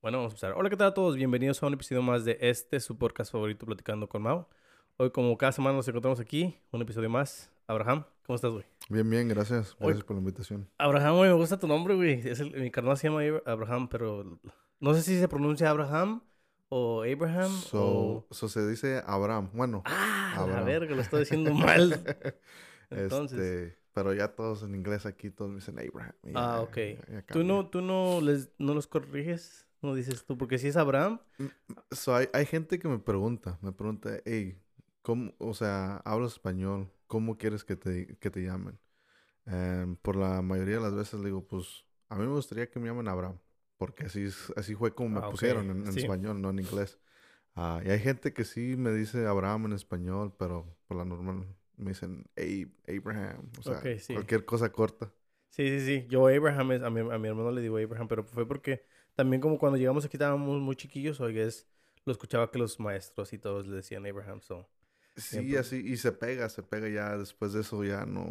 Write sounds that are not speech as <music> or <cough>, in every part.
Bueno, vamos a empezar. Hola, ¿qué tal a todos? Bienvenidos a un episodio más de este, su podcast favorito, Platicando con Mau. Hoy, como cada semana nos encontramos aquí, un episodio más. Abraham, ¿cómo estás, güey? Bien, bien, gracias. Gracias por la invitación. Abraham, güey, me gusta tu nombre, güey. Es el- mi carnal se llama Abra- Abraham, pero no sé si se pronuncia Abraham o Abraham So, o... so se dice Abraham. Bueno, Ah, la Abraham. verga, lo estoy diciendo <laughs> mal. Entonces... este, pero ya todos en inglés aquí, todos me dicen Abraham. Ah, ok. ya ¿Tú no, tú no, les, no los corriges? ¿No dices tú? Porque si es Abraham... So, hay, hay gente que me pregunta, me pregunta, hey, ¿cómo, o sea, hablas español, ¿cómo quieres que te, que te llamen? Em, por la mayoría de las veces le digo, pues, a mí me gustaría que me llamen Abraham, porque así, es- así fue como me Ah, pusieron en, en sí. español, no en inglés. Ah, y hay gente que sí me dice Abraham en español, pero por la normal me dicen Abe, Abraham, o sea, Ok, sí. cualquier cosa corta. Sí, sí, sí. Yo Abraham, es, a, mi, a mi hermano le digo Abraham, pero fue porque también como cuando llegamos aquí estábamos muy chiquillos, o es lo escuchaba que los maestros y todos le decían Abraham, so. Sí, así, y se pega, se pega ya después de eso, ya no,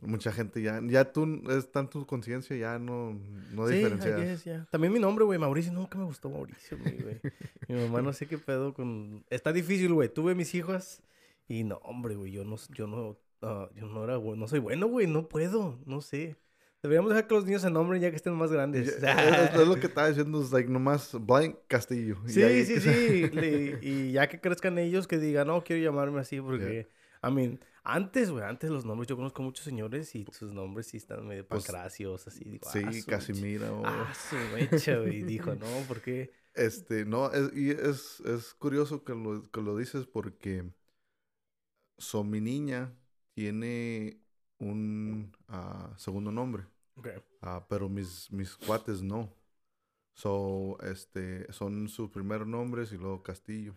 mucha gente ya, ya tú, es tanto tu conciencia, ya no, no sí, diferencias. guess, yeah. También mi nombre, güey, Mauricio, nunca me gustó Mauricio, güey, güey. Mi mamá no sé qué pedo con... Está difícil, güey. Tuve mis hijas y no, hombre, güey, yo no, yo no, ah, yo no era, no soy bueno, güey, no puedo, no sé. Deberíamos dejar que los niños se nombren ya que estén más grandes. es, es lo que estaba diciendo, es like nomás Blank Castillo. Sí, ahí- sí, sí. <laughs> le- y ya que crezcan ellos, que digan, no, quiero llamarme así, porque, I mean, antes, güey, antes los nombres, yo conozco muchos señores y sus nombres sí están medio Pues, pancracios, así. Digo, Sí, ah, mecha- Ah, su mecha, güey. Dijo, no, porque, Este, no, es, y es, es curioso que lo, que lo dices porque so, mi niña tiene un ah, segundo nombre. Ah, pero mis, mis cuates no. So, este, son sus primeros nombres y luego Castillo.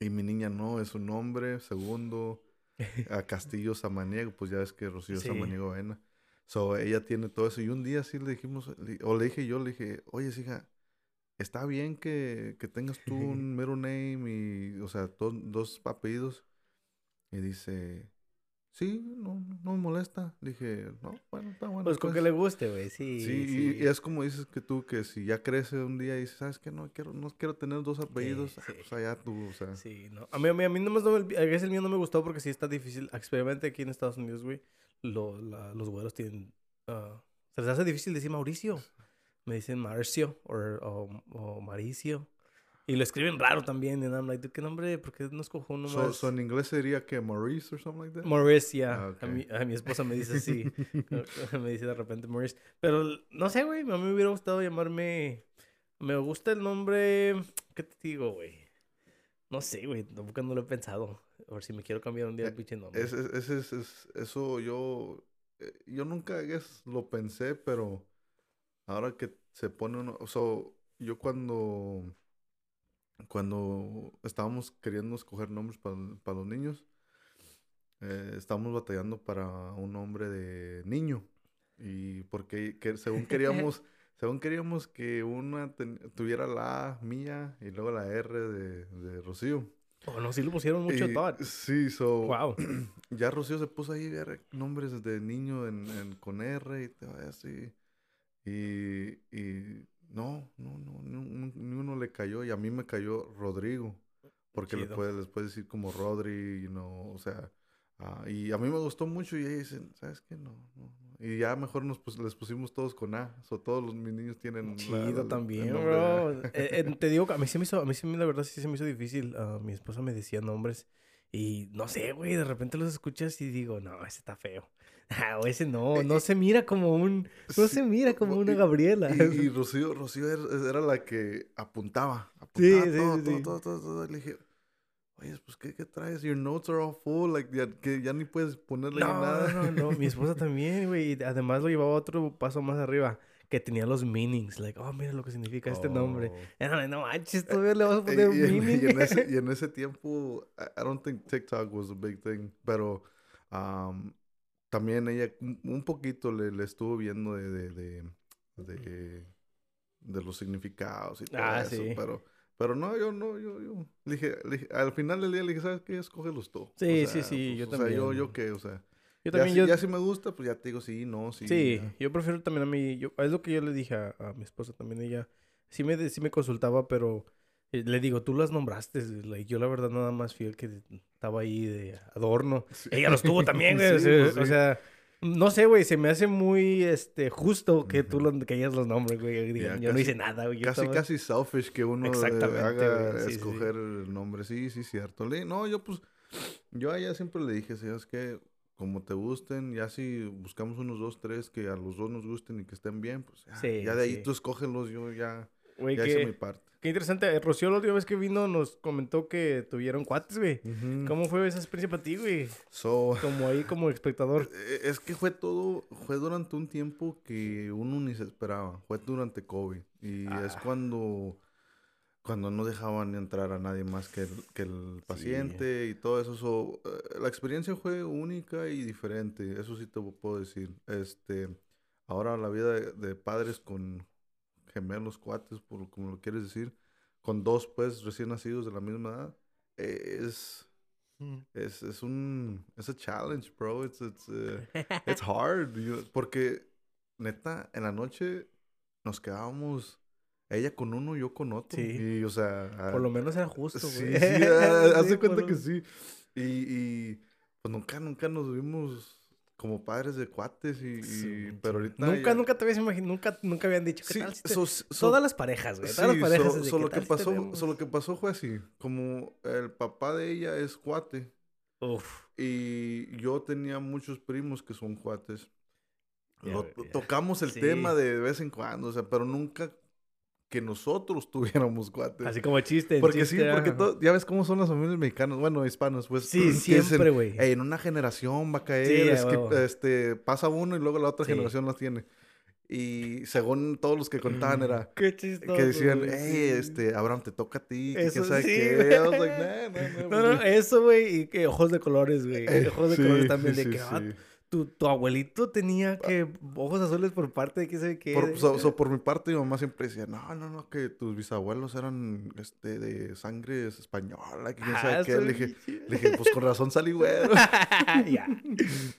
Y mi niña no, es un nombre, segundo, a <laughs> Castillo Samaniego, pues ya ves que Rocío Sí. Samaniego Vena. So, ella tiene todo eso. Y un día sí le dijimos, o le dije yo, le dije, oye, hija, está bien que, que tengas tú <laughs> un middle name y, o sea, do- dos apellidos. Y dice, sí, no, no me molesta. Le dije, no, bueno, está bueno. pues, con que pues". le guste, güey, sí. Sí, sí. y- es como dices que tú, que si ya crece un día y dices, ¿sabes qué? No quiero, no quiero tener dos apellidos. ah, sí. O sea, ya tú, o sea. Sí, no. A mí, a mí, a mí nomás no me, a veces el mío no me gustó porque sí está difícil. Experimente aquí en Estados Unidos, güey. Lo, la- los güeros tienen... ah, se les hace difícil decir Mauricio. Me dicen Marcio o, o, o Maricio. Y lo escriben raro también. Y I'm like, ¿qué nombre? ¿Por qué no escojo uno So, más? so en inglés sería que Maurice or something like that. Maurice, ya. Ah, ok. a, mi, a mi esposa me dice así. <laughs> <laughs> me dice de repente Maurice. Pero no sé, güey. A mí me hubiera gustado llamarme. Me gusta el nombre. ¿Qué te digo, güey? No sé, güey. Tampoco no lo he pensado. A ver si me quiero cambiar un día el Eh, pinche nombre. Es, es, es- es- eso yo, eh, yo nunca guess, lo pensé, pero ahora que se pone uno, so, yo cuando, cuando estábamos queriendo escoger nombres para, para los niños, eh, estábamos batallando para un nombre de niño. Y porque que, según queríamos, <laughs> según queríamos que una ten- tuviera la A mía y luego la R de, de Rocío. Oh, no, sí le pusieron mucho Y- thought. Sí, so, Wow. <clears throat> ya Rocío se puso ahí a ver nombres de niño en, en- con R y te vaya así. Y, y no, no, no, ni, un- ni uno le cayó y a mí me cayó Rodrigo. Porque le puedes, les puedes decir como Rodri, you know, o sea. ah, y a mí me gustó mucho y ellos dicen, ¿sabes qué? No, no, no". Y ya mejor nos pus- les pusimos todos con A. O todos los, mis niños tienen la- la- Chido el también, de bro. Eh, eh, te digo que a mí se me hizo, a mí sí, la verdad sí se me hizo difícil. Ah, mi esposa me decía nombres y no sé, güey, de repente los escuchas y digo, no, ese está feo. Ah, ese no, no se mira como un, no Sí, se mira como una Gabriela. Y, y Rocío, Rocío era, era la que apuntaba. Sí, apuntaba sí, todo, sí, todo, sí. todo, todo, todo. Le dije, oye, pues, ¿qué, qué traes? Your notes are all full. Like, ya, que ya ni puedes ponerle No, nada. no, no, mi esposa <laughs> también, güey. Además lo llevaba otro paso más arriba, que tenía los meanings. Like, oh, mira lo que significa este nombre. Oh. <laughs> Era, no manches, todavía le vas a Y, poner y en, meaning. y en ese, <laughs> y en ese tiempo, I, I don't think TikTok was a big thing, pero um, también ella un, poquito le, le estuvo viendo de, de, de, de, de los significados y todo Ah, eso, sí. pero... Pero no, yo no, yo, yo. Le dije, le dije- al final del día le dije, ¿sabes qué? Escógelos tú. O Sí, sí, sea, sí, pues, yo o sea, yo, también. yo qué, o sea. Yo ya, también, si, yo... ya si me gusta, pues ya te digo sí, no, sí. Sí, ya. yo prefiero también a mí, yo, es lo que yo le dije a, a mi esposa también, ella sí me, sí me consultaba, pero le digo, tú las nombraste. Like, yo la verdad nada más fui el que estaba ahí de adorno. Ella los tuvo también, <laughs> güey. Pues o sea, no sé, güey, se me hace muy este, justo que tú que ellas los nombres, güey. yo no hice nada, güey. Casi, casi selfish que uno haga escoger el nombre. Sí, sí, cierto. No, yo pues, yo a ella siempre le dije, es que como te gusten, ya si buscamos unos dos, tres que a los dos nos gusten y que estén bien, pues ya, ya de ahí tú escógelos, yo ya, ya hice mi parte. Qué interesante. Rocío, la última vez que vino, nos comentó que tuvieron cuates, güey. ¿Cómo fue esa experiencia para ti, güey? como ahí, como espectador. <laughs> Eh, es que fue todo, fue durante un tiempo que uno ni se esperaba. Fue durante COVID. Y es ah. cuando, cuando no dejaban entrar a nadie más que el, que el paciente y todo eso. Eh, la experiencia fue única y diferente. Eso sí te puedo decir. Este, ahora la vida de padres con gemelos, cuates, por como lo quieres decir, con dos pues recién nacidos de la misma edad, es mm. es, es un es a challenge, bro. It's it's, uh, it's hard, <laughs> porque neta en la noche nos quedábamos ella con uno, yo con otro. Sí. Y, o sea. Por lo menos era justo, güey. Sí, <laughs> sí, hace cuenta que sí. Y, y, pues nunca, nunca nos vimos como padres de cuates y, pero ahorita nunca nunca te habías imaginado nunca nunca habían dicho qué tal todas las parejas güey todas las parejas solo que pasó solo que pasó fue así como el papá de ella es cuate Uf. y yo tenía muchos primos que son cuates. Tocamos el tema de vez en cuando o sea pero nunca que nosotros <laughs> tuviéramos cuates. Así como chiste. Porque sí, porque ya ves cómo son las familias mexicanas, bueno, hispanos, pues. Sí, siempre, güey. En, una generación va a caer, es que, este, pasa uno y luego la otra generación las tiene. Y según todos los que contaban era <laughs> Qué chistoso, que decían, hey, este, Abraham, te toca a ti, eso, ¿qué qué? no, no, eso, güey, y que ojos de colores, güey. Eh, ojos de colores también, de que, ah, tu, tu, abuelito tenía que ojos azules por parte de qué sé qué. Por, por mi parte, mi mamá siempre decía, no, no, no, que tus bisabuelos eran este de sangre española, que ah, qué. Le dije, le dije, pues con razón salí güero. <laughs> ya.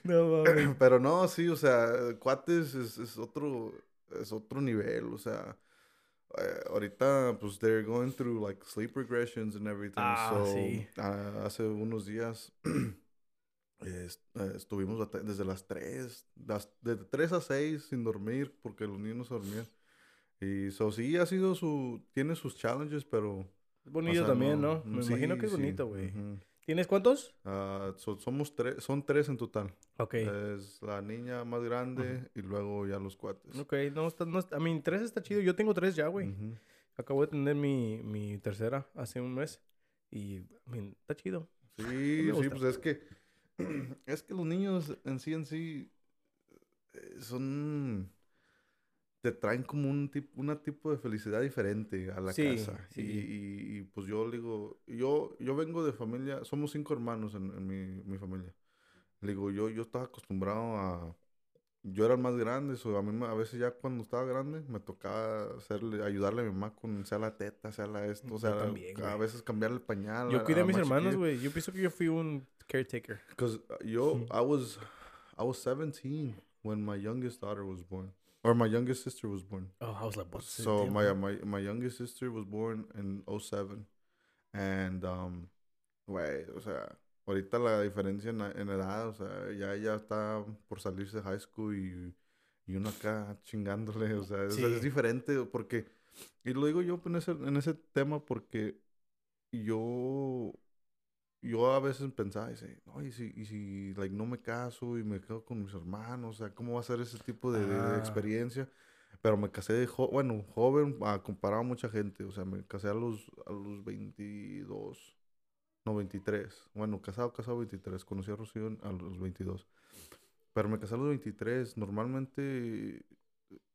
No mames. <laughs> Pero no, sí, o sea, cuates es, es otro, es otro nivel, o sea. Eh, ahorita, pues, they're going through, like, sleep regressions and everything. Ah, so, sí. Uh, hace unos días <clears throat> estuvimos desde las 3, las, de 3 a 6 sin dormir porque los niños se dormían. Y eso sí ha sido su, tiene sus challenges, pero... Es bonito también, ¿no? Me imagino que es bonito, güey. ¿Tienes cuántos? Uh, somos tres, son tres en total. Ok. Es la niña más grande y luego ya los cuates. Ok, no, está, no a mí tres está chido. Yo tengo tres ya, güey. Acabo de tener mi, mi tercera hace un mes. Y, está chido. Sí, <laughs> sí, pues es que <clears throat> es que los niños en sí, en sí, eh, son... Te traen como un tipo, una tipo de felicidad diferente a la casa. Y, pues yo digo, yo, yo vengo de familia, somos cinco hermanos en, mi, mi, familia. Le digo, yo, yo estaba acostumbrado a, yo era el más grande, a mí a veces ya cuando estaba grande me tocaba hacerle, ayudarle a mi mamá con sea la teta, sea la esto, o sea, a veces cambiarle el pañal. Yo cuidé a, mis hermanos, güey. Yo pienso que yo fui un caretaker. Because uh, yo, I was, I was 17 when my youngest daughter was born. Or my youngest sister was born. Oh, I was like, what? So my, my, my youngest sister was born in 07. And, um, güey, o sea, ahorita la diferencia en, en, edad, o sea, ya ella está por salirse de high school y, y uno acá chingándole, o sea, es, es, diferente porque, y lo digo yo en ese, en ese tema porque yo yo a veces pensaba, dice, no, y si, y si like, no me caso y me quedo con mis hermanos, o sea, ¿cómo va a ser ese tipo de, ah. experiencia? Pero me casé de joven, bueno, joven, a comparado a mucha gente, o sea, me casé a los, a los 22, no, 23. Bueno, casado, casado 23, conocí a Rocío a los 22. Pero me casé a los 23, normalmente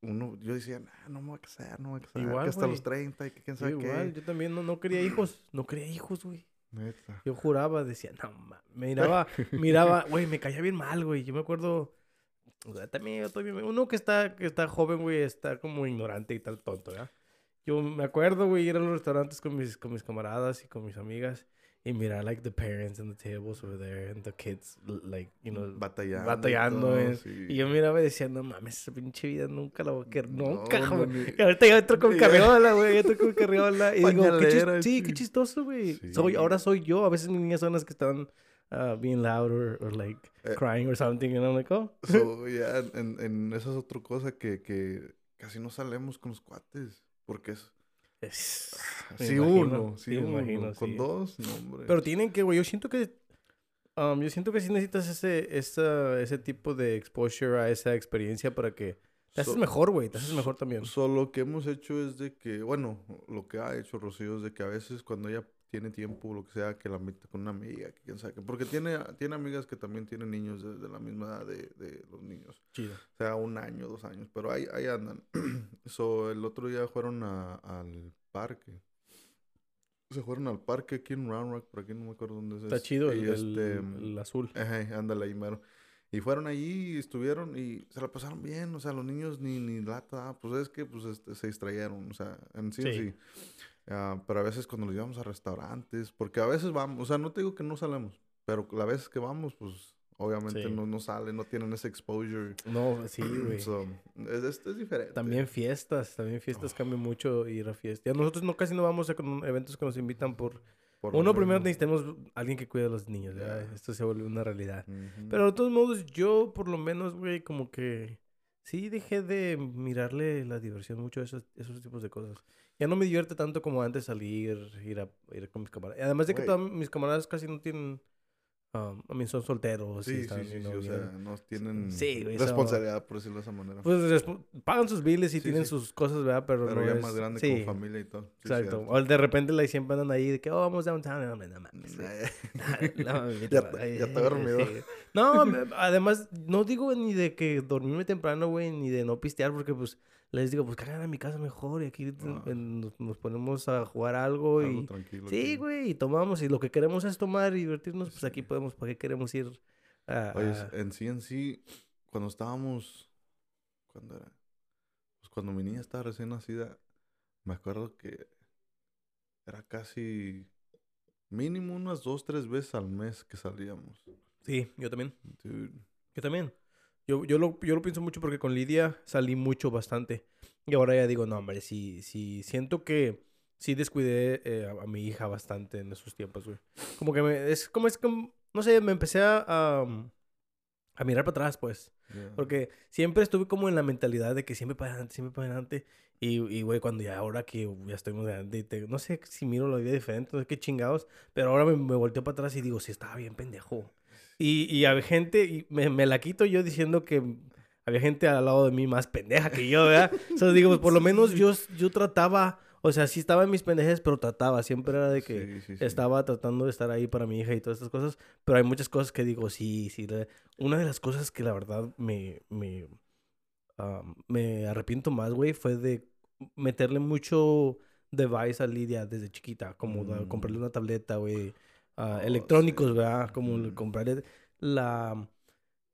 uno, yo decía, no me voy a casar, no me voy a casar. Igual, que hasta los 30 y que quién sabe igual, yo también no, no quería hijos, no quería hijos, güey. Yo juraba, decía, no, me miraba, miraba, güey, me caía bien mal, güey. Yo me acuerdo, o también uno que está, que está joven, güey, está como ignorante y tal tonto, ¿ya? Yo me acuerdo, güey, ir a los restaurantes con mis, con mis camaradas y con mis amigas. Y mirar like the parents and the tables over there and the kids like you know batallando batallando y, sí. y yo miraba y decía no mames esa pinche vida nunca la voy a querer nunca no, güey ahorita ya entro con carriola <laughs> güey ya entro con carriola y digo qué chis... sí qué chistoso güey soy ahora soy yo a veces mis niñas son las que están uh, being loud or, or like eh, crying or something and I'm like oh. So yeah en, en esa es otra cosa que que casi no salemos con los cuates porque es es, sí, imagino, uno, sí, uno. Imagino, con sí. dos, no, hombre. Pero tienen que, güey, yo siento que, um, yo siento que sí necesitas ese, esa, ese tipo de exposure a esa experiencia para que te haces so, mejor, güey, te haces mejor también. Solo so, lo que hemos hecho es de que, bueno, lo que ha hecho Rocío es de que a veces cuando ella tiene tiempo, lo que sea, que la meta con una amiga, que quién sabe. Porque tiene, tiene amigas que también tienen niños de, de la misma edad de, de, los niños. Chido. O sea, un año, dos años. Pero ahí, ahí andan. <clears throat> so, el otro día fueron a, al parque. Se fueron al parque aquí en Round Rock, por aquí no me acuerdo dónde es. Está chido el, este, el, azul. Ajá, ándale ahí, mero. Y fueron allí y estuvieron y se la pasaron bien. O sea, los niños ni, ni lata. Pues es que pues este, se distrayeron. O sea, en sí, sí. sí. Uh, pero a veces cuando los llevamos a restaurantes, porque a veces vamos, o sea, no te digo que no salemos, pero las veces que vamos, pues obviamente sí. no, no salen, no tienen ese exposure. No, sí, <clears throat> güey. So, es, es, es, diferente. También fiestas, también fiestas oh. cambian mucho ir a fiestas. Nosotros no casi no vamos a eventos que nos invitan por... por Uno, primero necesitamos alguien que cuide a los niños, yeah. Esto se vuelve una realidad. Uh -huh. Pero de todos modos, yo por lo menos, güey, como que... Sí, dejé de mirarle la diversión mucho a esos, esos tipos de cosas. Ya no me divierte tanto como antes salir, ir a ir con mis camaradas. Además de que todos mis camaradas casi no tienen Um, a mí son solteros. Sí, y están, sí, sí, no, sí, o sea, no tienen sí, güey, responsabilidad, por decirlo de esa manera. Pues pagan sus biles y sí, tienen sí. sus cosas, ¿verdad? Pero, Pero no ya es... más grande con familia y todo. Exacto. O de repente like, siempre andan ahí de que, oh, vamos downtown. No, no, no mames. <laughs> <laughs> ya está dormido. No, <laughs> además, no digo ni de que dormirme temprano, güey, ni de no pistear, porque pues les digo, pues cagan a mi casa mejor y aquí ah. nos, nos, ponemos a jugar algo, algo y... Tranquilo, sí, güey, y tomamos y lo que queremos es tomar y divertirnos, pues aquí podemos, ¿para qué queremos ir a...? Oye, en sí, en sí, cuando estábamos... ¿Cuándo era? Pues cuando mi niña estaba recién nacida, me acuerdo que era casi mínimo unas dos, tres veces al mes que salíamos. Sí, yo también. Dude. Yo también. Yo, yo, lo, yo lo pienso mucho porque con Lidia salí mucho, bastante. Y ahora ya digo, no, hombre, sí, sí, siento que sí descuidé eh, a, a, mi hija bastante en esos tiempos, güey. Como que me, es como, es como, no sé, me empecé a, a, a mirar para atrás, pues. Yeah. Porque siempre estuve como en la mentalidad de que siempre para adelante, siempre para adelante. Y, y, güey, cuando ya ahora que ya estoy grande, te, no sé si miro la vida diferente, no sé qué chingados, pero ahora me, me volteo para atrás y digo, sí, estaba bien pendejo. Y, y había gente, y me, me, la quito yo diciendo que había gente al lado de mí más pendeja que yo, ¿verdad? o sea, digo, pues por lo menos yo, yo trataba, o sea, sí estaba en mis pendejes, pero trataba, siempre era de que sí, sí, sí. estaba tratando de estar ahí para mi hija y todas estas cosas, pero hay muchas cosas que digo, sí, sí. Una de las cosas que la verdad me, me, um, me arrepiento más, güey, fue de meterle mucho device a Lidia desde chiquita, como mm. comprarle una tableta, güey uh, electrónicos, ¿verdad? Como mm. comprarle la...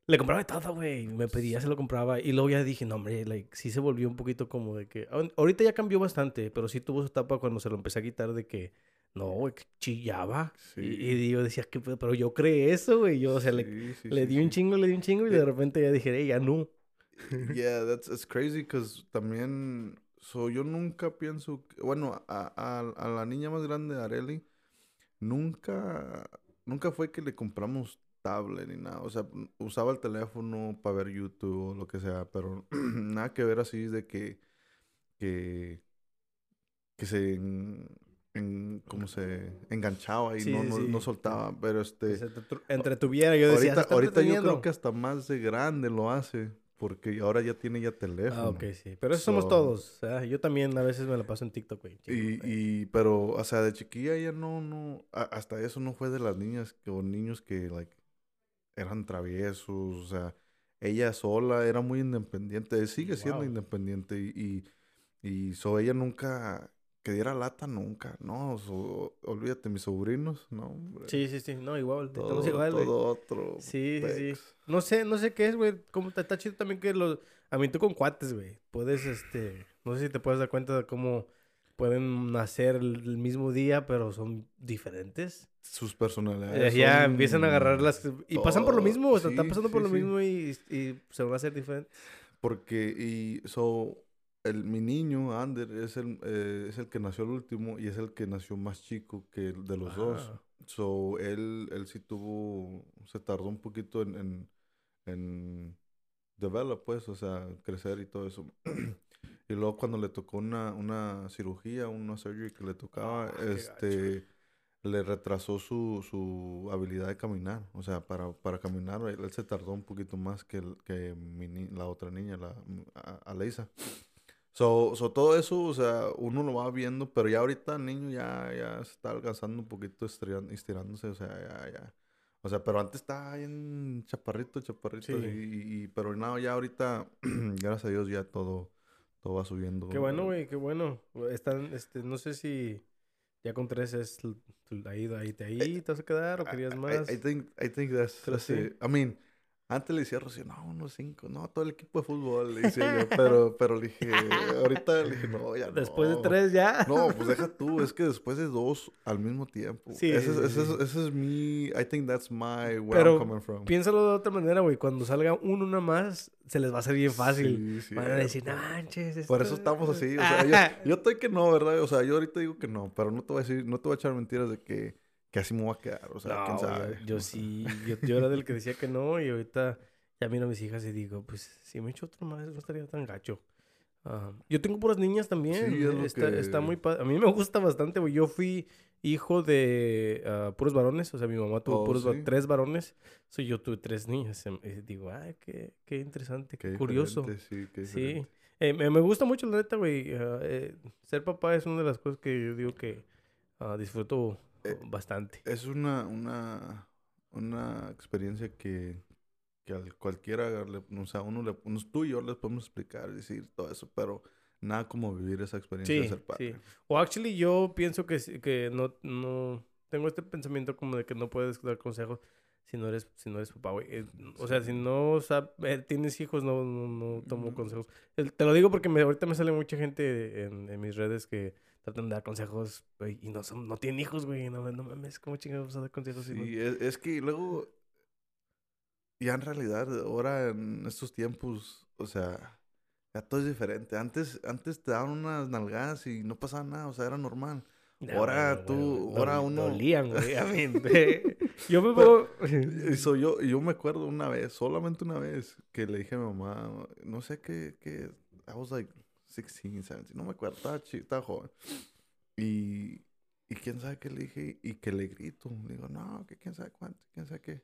Le compraba todo, güey. Me pedía, se lo compraba. Y luego ya dije, no, hombre, like, sí se volvió un poquito como de que... Ahorita ya cambió bastante, pero sí tuvo su etapa cuando se lo empecé a quitar de que... No, güey, chillaba. Sí. Y, y, yo decía, ¿qué Pero yo creé eso, güey. Yo, o sea, sí, le, sí, le di un chingo, le di un chingo. Y de repente ya dije, hey, ya no. <laughs> Yeah, that's, that's crazy, because también... So, yo nunca pienso... Que, bueno, a, a, a la niña más grande, Areli nunca, nunca fue que le compramos tablet ni nada. O sea, usaba el teléfono para ver YouTube o lo que sea, pero <clears throat> nada que ver así de que, que, que se, en, en, como se enganchaba y sí, no, sí, no, sí. no, soltaba. Pero este... Se entretuviera, yo decía. Ahorita, ahorita yo creo que hasta más de grande lo hace. Porque ahora ya tiene ya teléfono. Ah, ok, sí. Pero eso so, somos todos. O sea, yo también a veces me la paso en TikTok, güey. Y, y, pero, o sea, de chiquilla ya no, no, hasta eso no fue de las niñas que, o niños que, like, eran traviesos, o sea, ella sola era muy independiente, sigue siendo wow. independiente y, y, y so ella nunca, que diera lata nunca, no, so, olvídate, mis sobrinos, no, hombre. Sí, sí, sí, no, igual, todo, estamos igual, güey. Todo otro. Sí, sí, sí. No sé, no sé qué es, güey, como está, está chido también que los, a mí tú con cuates, güey, puedes, este, no sé si te puedes dar cuenta de cómo pueden nacer el mismo día, pero son diferentes. Sus personalidades. ya empiezan a agarrar las... Y pasan por lo mismo, o sea, están pasando por lo mismo y, y, se van a hacer diferentes. Porque, y, so, el, mi niño, Ander, es el, eh, es el que nació el último y es el que nació más chico que el de los dos. So, él, él sí tuvo, se tardó un poquito en, en, en develop, pues, o sea, crecer y todo eso. <clears throat> y luego cuando le tocó una, una cirugía, una surgery que le tocaba, ah, este, le retrasó su, su habilidad de caminar. O sea, para, para caminar, él, se tardó un poquito más que, que mi, la otra niña, la Aleisa. So, so, todo eso, o sea, uno lo va viendo, pero ya ahorita el niño ya, ya está alcanzando un poquito, estirándose, o sea, ya, ya. O sea, pero antes estaba en chaparrito, chaparrito, y, y, pero nada, ya ahorita, <clears throat> gracias a Dios, ya todo, todo va subiendo. Qué bueno, güey, qué bueno. Están, este, no sé si ya con tres es ahí, ahí, ahí, ahí te vas a quedar o querías más. I, I think, I think that's, that's I mean, antes le decía a Rocío, no, unos cinco, no, todo el equipo de fútbol, le decía yo, pero, <laughs> pero le dije, ahorita le dije, no, ya no. Después de tres ya. No, pues deja <laughs> tú, es que después de dos al mismo tiempo. Sí. Ese, ese, ese, es mi, I think that's my, where pero I'm coming from. piénsalo de otra manera, güey, cuando salga uno, una más, se les va a hacer bien fácil. Sí, sí, Van a decir, no manches. Por eso estamos así, o sea, yo, <laughs> yo estoy que no, ¿verdad? O sea, yo ahorita digo que no, pero no te voy a decir, no te voy a echar mentiras de que, que así me voy a quedar, o sea, quién sabe. Yo, yo sí, yo, yo era del que <laughs> decía que no y ahorita ya miro a mis hijas y digo, pues si me echo otro más no estaría tan gacho. Ah, yo tengo puras niñas también. Sí, está, está, muy A mí me gusta bastante, güey. Yo fui hijo de uh, puros varones. O sea, mi mamá tuvo oh, puros tres varones. So, yo tuve tres niñas. Em, y digo, ay, qué, qué interesante, qué, curioso. Sí, qué sí. Eh, me, me, gusta mucho, la neta, güey. Uh, eh, ser papá es una de las cosas que yo digo que disfruto eh, bastante. Es una, una, una experiencia que que a cualquiera, o sea, uno, le, unos tú y yo les podemos explicar, decir todo eso, pero nada como vivir esa experiencia de ser padre. Sí. O actually yo pienso que, que no, no, tengo este pensamiento como de que no puedes dar consejos si no eres, si no eres papá, güey. Eh, o sea, si no eh, tienes hijos, no, no, no tomo consejos. te lo digo porque me, ahorita me sale mucha gente en, en mis redes que tratan de dar consejos, güey, y no, son, no tienen hijos, güey. No, no mames, ¿cómo chingados a dar consejos? Sí, es, es que luego ya en realidad, ahora en estos tiempos, o sea, ya todo es diferente. Antes, antes te daban unas nalgadas y no pasaba nada, o sea, era normal. ahora tú, ahora uno. Dolían, güey, a mí. <laughs> yo me puedo. Eso, <laughs> yo, yo me acuerdo una vez, solamente una vez, que le dije a mi mamá, no sé qué, qué. I was like 16, 17, no me acuerdo, estaba, estaba joven. Y, y quién sabe qué le dije, y que le grito. Le digo, no, que quién sabe cuánto, quién sabe qué.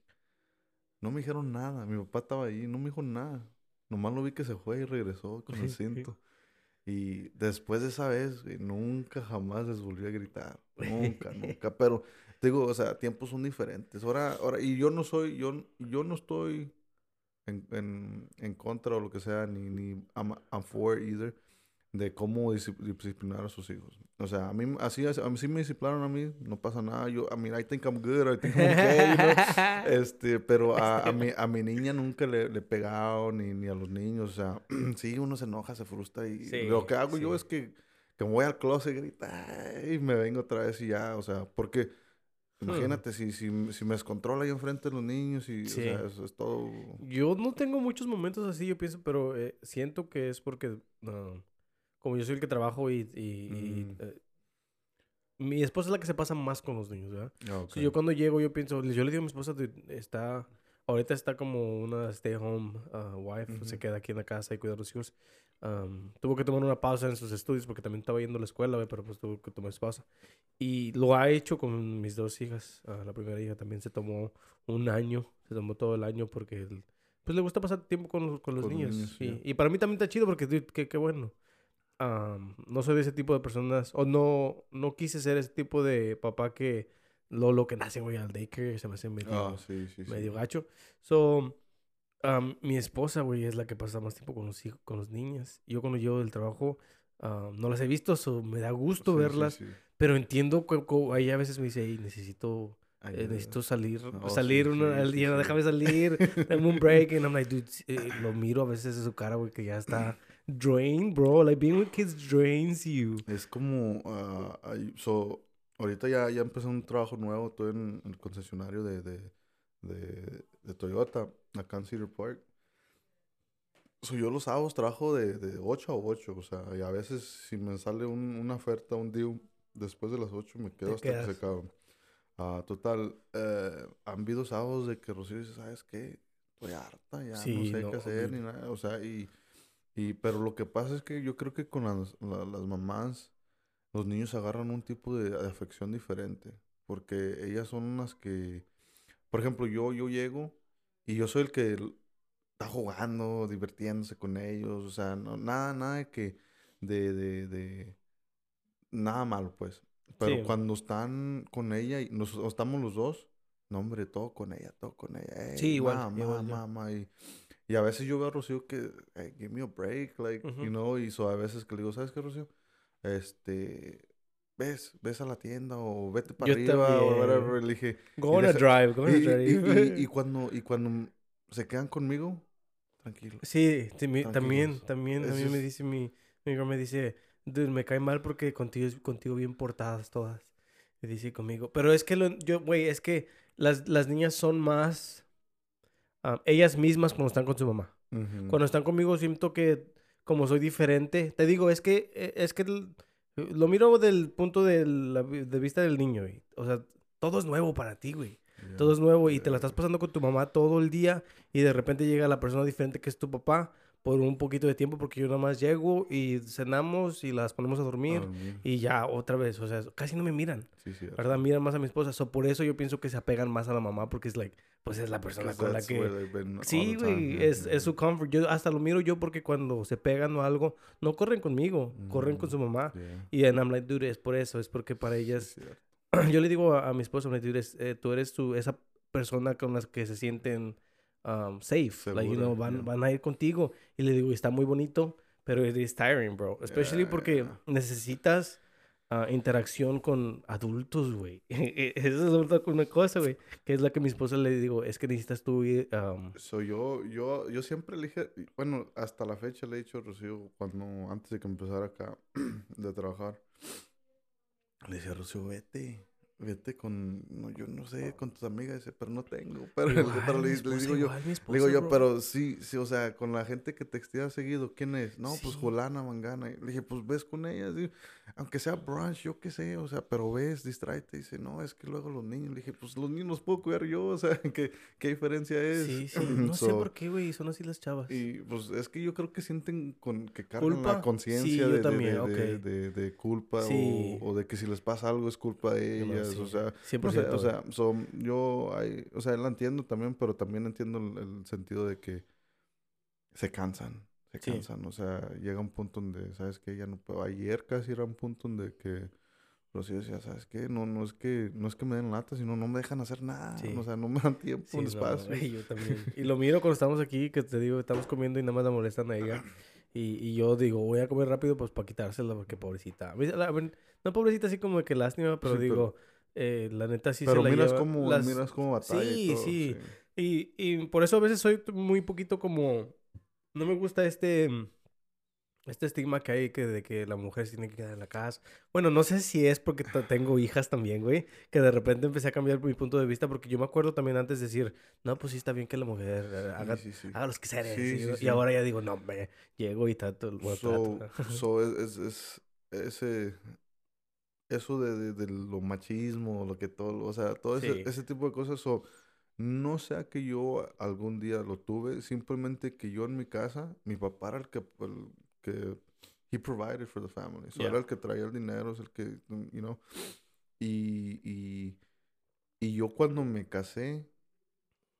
No me dijeron nada. Mi papá estaba ahí, no me dijo nada. Nomás lo vi que se fue y regresó con <laughs> el cinto. Y después de esa vez, nunca jamás les volví a gritar. Nunca, <laughs> nunca. Pero, digo, o sea, tiempos son diferentes. Ahora, ahora, y yo no soy, yo, yo no estoy en, en, en contra o lo que sea, ni, ni I'm, I'm for either de cómo disciplinar a sus hijos. O sea, a mí así, a mí sí me disciplinaron a mí, no pasa nada. Yo, I mean, I think I'm good, I think I'm okay, <laughs> este, pero a, a, mi, a mi niña nunca le, le he pegado, ni, ni a los niños. O sea, <clears throat> sí, uno se enoja, se frustra y lo que hago yo es que, que me voy al closet y grita y me vengo otra vez y ya, o sea, porque... Hmm. Imagínate si, si, si, me descontrola ahí enfrente de los niños y o sea, eso es todo. Yo no tengo muchos momentos así, yo pienso, pero eh, siento que es porque como yo soy el que trabajo y... y, mm. eh, mi esposa es la que se pasa más con los niños, ¿verdad? Ah, yo cuando llego, yo pienso, yo le digo a mi esposa, está, ahorita está como una stay home uh, wife, se queda aquí en la casa y cuida a los hijos. tuvo que tomar una pausa en sus estudios porque también estaba yendo a la escuela, pero pues tuvo que tomar pausa. Y lo ha hecho con mis dos hijas. Uh, la primera hija también se tomó un año, se tomó todo el año porque pues le gusta pasar tiempo con, los, con los niños. Y para mí también está chido porque qué bueno no soy de ese tipo de personas, o no, no quise ser ese tipo de papá que lo, lo que nace, güey, al daycare, se me hace medio, ah, medio gacho. So, mi esposa, güey, es la que pasa más tiempo con los hijos, con los niños. Yo cuando llego del trabajo, no las he visto, so me da gusto verlas, pero entiendo que, ahí a veces me dice, necesito... Eh, necesito salir, oh, salir una, al día, déjame salir, dame un break. <laughs> Y I'm like, dude, eh, lo miro a veces en su cara, güey, que ya está drain, bro. Like being with kids drains you. Es como, uh, so, ahorita ya, ya empecé un trabajo nuevo, estoy en, el concesionario de, de, de, de, Toyota, acá en Cedar Park. So, yo los sábados trabajo de, de 8 a 8, o sea, y a veces si me sale un, una oferta, un día después de las 8 me quedo hasta que se acabe. Uh, total, eh, han habido sábados de que Rocío dice, ¿sabes qué? Estoy harta, ya no sé qué hacer ni nada. O sea, y, y, pero lo que pasa es que yo creo que con las, las mamás, los niños agarran un tipo de, afección diferente. Porque ellas son unas que, por ejemplo, yo, yo llego y yo soy el que está jugando, divirtiéndose con ellos. O sea, no, nada, nada de que, de, de, de, nada malo, pues. Pero cuando están con ella y nos, estamos los dos, no, hombre, todo con ella, todo con ella. sí, igual. Mamá, mamá. Y, y, a veces yo veo a Rocío que, hey, give me a break, like, you know, y so a veces que le digo, ¿sabes qué, Rocío? Este, ves, ves a la tienda o vete para arriba o whatever. Le dije, go on a drive, go on a drive. Y, <laughs> cuando, y cuando se quedan conmigo, tranquilo. Sí, también, también, a mí me dice mi, mi me dice, Dude, me cae mal porque contigo, contigo bien portadas todas. Me dice conmigo. Pero es que, lo, yo, güey, es que las, las niñas son más ah, ellas mismas cuando están con su mamá. Cuando están conmigo siento que como soy diferente. Te digo, es que, e, es que lo miro del punto de, la, de vista del niño, güey. O sea, todo es nuevo para ti, güey. todo es nuevo y te la estás pasando con tu mamá todo el día y de repente llega la persona diferente que es tu papá por un poquito de tiempo porque yo nada más llego y cenamos y las ponemos a dormir, y ya otra vez, o sea, casi no me miran. Sí, sí, ¿Verdad? Miran más a mi esposa. So, por eso yo pienso que se apegan más a la mamá porque es like, pues es la persona con la que Sí, güey, es, es, su comfort. Yo hasta lo miro yo porque cuando se pegan o algo, no corren conmigo, corren con su mm, mamá. Y en I'm like, dude, es por eso, es porque para ellas <clears throat> yo le digo a, mi esposa, dude, eh, tú eres tu, esa persona con las que se sienten um, safe. like, you know, van, van a ir contigo. Y le digo, está muy bonito, pero es tiring, bro. Especially porque necesitas uh, interacción con adultos, güey. <laughs> E, Esa es una cosa, güey. Que es la que mi esposa le digo, es que necesitas tú. Um... So, yo, yo, yo siempre le dije, bueno, hasta la fecha le he dicho a Rocío, cuando, antes de que empezara acá <clears throat> de trabajar, le decía, Rocío, vete vete con, no, yo no sé, con tus amigas, dice, pero no tengo. <laughs> Pero, le, digo yo, le digo yo, pero sí, sí, o sea, con la gente que textea seguido, ¿quién es? No, pues Jolana, Mangana. Le dije, pues ves con ellas, aunque sea brunch, yo qué sé, o sea, pero ves, distráete. Dice, no, es que luego los niños. Le dije, pues los niños los puedo cuidar yo, <laughs> o sea, ¿qué, qué diferencia es? Sí, sí, <clears throat> no sé por qué, güey, son así las chavas. Y pues es que yo creo que sienten con, que cargan la conciencia de, de, de, de, culpa o, o, de que si les pasa algo es culpa de ellas o sea, 100%. O sea, yo, hay, o sea, la entiendo también, pero también entiendo el, sentido de que se cansan, se cansan, o sea, llega un punto donde, ¿sabes qué? Ya no puedo, ayer casi era un punto donde que Rocío decía, ¿sabes qué? No, no es que, no es que me den lata, sino no me dejan hacer nada. O sea, no me dan tiempo, un espacio. <laughs> yo también. <laughs> y lo miro cuando estamos aquí, que te digo, estamos comiendo y nada más la molestan a ella. Y, y yo digo, voy a comer rápido pues para quitársela porque pobrecita. no pobrecita así como que lástima, pero digo, eh, la neta sí Pero se la miras como, miras como batalla sí, sí, Y, y por eso a veces soy muy poquito como... No me gusta este... Este estigma que hay que de que la mujer se tiene que quedar en la casa. Bueno, no sé si es porque tengo hijas también, güey. Que de repente empecé a cambiar mi punto de vista. Porque yo me acuerdo también antes de decir, no, pues sí está bien que la mujer eh, haga, haga los que y, y ahora ya digo, no, me llego y tanto. so, so es, es, ese, eso de, de, lo machismo, lo que todo, o sea, todo ese, ese, tipo de cosas, o no sea que yo algún día lo tuve, simplemente que yo en mi casa, mi papá era el que, el que he provided for the family, so era el que traía el dinero, es el que, you know, y, y, y yo cuando me casé,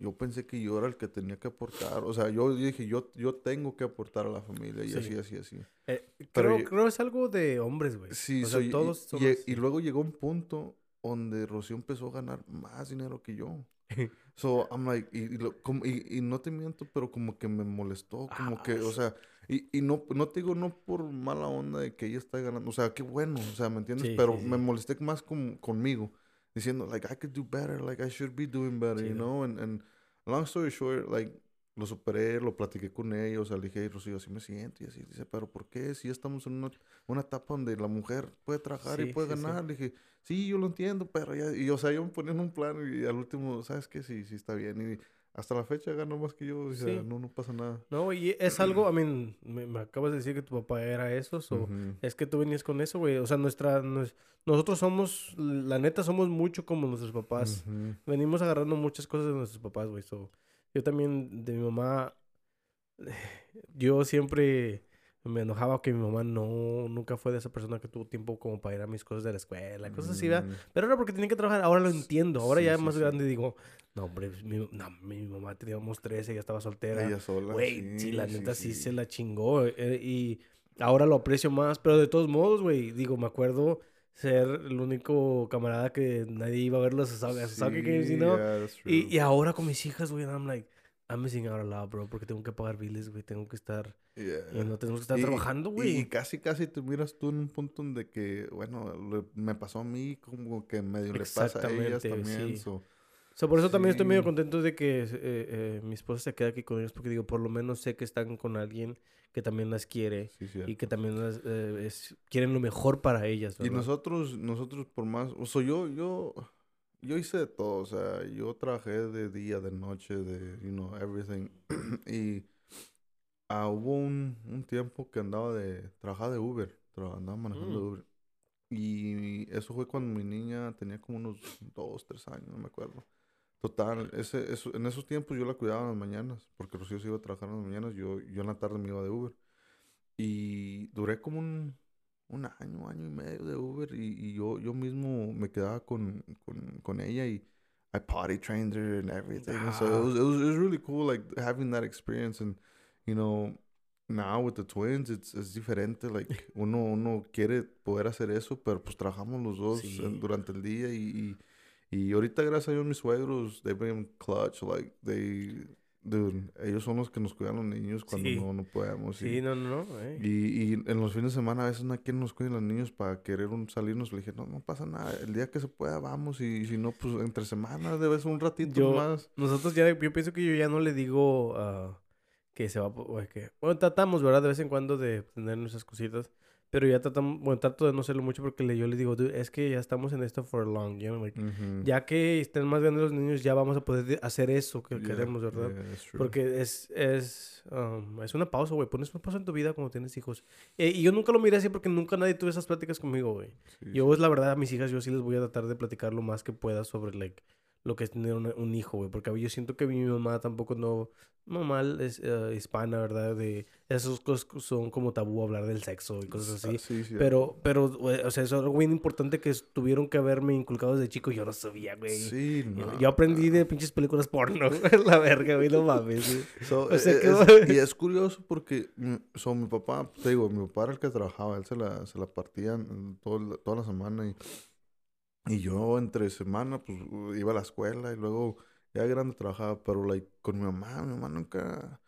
yo pensé que yo era el que tenía que aportar. O sea, yo dije, yo, yo tengo que aportar a la familia y así, así, así. Eh, Pero creo, creo es algo de hombres, güey. Sí, o sea, todos somos... y, y, luego llegó un punto donde Rocío empezó a ganar más dinero que yo. <laughs> so, I'm like, y, y, y, no te miento, pero como que me molestó, como que, o sea, y, y no, no te digo no por mala onda de que ella está ganando, o sea, qué bueno, o sea, ¿me entiendes? pero me molesté más con, conmigo diciendo, like, I could do better, like, I should be doing better, you know? And, and long story short, like, lo superé, lo platiqué con ellos, o sea, le dije, Rocío, así me siento, y así, dice, pero ¿por qué? Si ya estamos en una, una etapa donde la mujer puede trabajar y puede ganar, le dije, sí, yo lo entiendo, pero ya, y o sea, yo me ponía en un plan y al último, ¿sabes qué? Sí, sí está bien, y hasta la fecha ganó más que yo, o sea, no, no pasa nada. No, y es algo, I mean, me, acabas de decir que tu papá era eso, o es que tú venías con eso, güey, o sea, nuestra, nosotros somos, la neta, somos mucho como nuestros papás, venimos agarrando muchas cosas de nuestros papás, güey, so, yo también, de mi mamá, <sighs> yo siempre me enojaba que mi mamá no, nunca fue de esa persona que tuvo tiempo como para ir a mis cosas de la escuela, cosas así, ¿verdad? Mm. Pero era porque tenía que trabajar, ahora lo entiendo, ahora ya más grande digo, no, hombre, mi, no, mi mamá teníamos 13, ella estaba soltera. Ella sola. Güey, sí, la neta sí, se la chingó eh, y ahora lo aprecio más, pero de todos modos, güey, digo, me acuerdo ser el único camarada que nadie iba a ver los soccer games, you know? y, y ahora con mis hijas, güey, I'm like, I'm missing out a lot, bro, porque tengo que pagar biles, güey, tengo que estar... Y no tenemos que estar trabajando, güey. Y casi, casi te miras tú en un punto donde que, bueno, me pasó a mí como que medio le pasa a ellas también, sí. por eso también estoy medio contento de que eh, eh, mi esposa se quede aquí con ellos, porque digo, por lo menos sé que están con alguien que también las quiere y que también las, eh, quieren lo mejor para ellas. Y nosotros, nosotros por más, o sea, yo, yo yo hice de todo, o sea, yo trabajé de día, de noche, de, you know, everything. <clears throat> y ah, hubo un, un, tiempo que andaba de, trabajaba de Uber, andaba manejando de mm. Uber. Y eso fue cuando mi niña tenía como unos dos, tres años, no me acuerdo. Total, ese, eso, en esos tiempos yo la cuidaba en las mañanas, porque Rocío se iba a trabajar en las mañanas, yo, yo en la tarde me iba de Uber. Y duré como un, un año, año y medio de Uber y, y yo, yo mismo me quedaba con, con, con, ella y I potty trained her and everything. So it was, it was, it was really cool like having that experience and you know now with the twins it's, it's diferente like <laughs> uno uno quiere poder hacer eso pero pues trabajamos los dos durante el día y, y, y ahorita gracias a Dios mis suegros they've been clutch like they Dude, ellos son los que nos cuidan los niños cuando no, no podemos. Sí, no, no, no. Y, y, en los fines de semana a veces no hay quien nos cuide los niños para querer un, salirnos. Le dije, no, no pasa nada. El día que se pueda vamos. Y, si no, pues entre semanas debes un ratito más. Nosotros ya, yo pienso que yo ya no le digo uh, que se va, que, bueno, tratamos, ¿verdad? De vez en cuando de tener nuestras cositas. Pero ya tratamos, bueno, trato de no hacerlo mucho porque yo les digo, es que ya estamos en esto for long, Ya que estén más grandes los niños, ya vamos a poder hacer eso que queremos, ¿verdad? porque es, es, um, es una pausa, güey. Pones una pausa en tu vida cuando tienes hijos. Eh, y yo nunca lo miré así porque nunca nadie tuvo esas pláticas conmigo, güey. yo, es la verdad, a mis hijas, yo sí les voy a tratar de platicar lo más que pueda sobre, like, lo que es tener un hijo, güey. Porque yo siento que mi mamá tampoco no, mamá es uh, hispana, ¿verdad? De esas cosas son como tabú hablar del sexo y cosas así. sí, sí, pero, pero, o sea, es algo bien importante que tuvieron que haberme inculcado desde chico. Yo no sabía, güey. Sí, no. Yo, aprendí de pinches películas porno. <laughs> la verga, güey, no <laughs> mames. o sea, e, es, y es curioso porque, mm, so, mi papá, te digo, mi papá era el que trabajaba. Él se la, se la partía todo, toda la semana y y yo entre semana, pues, iba a la escuela y luego ya grande trabajaba, pero, like, con mi mamá, mi mamá nunca...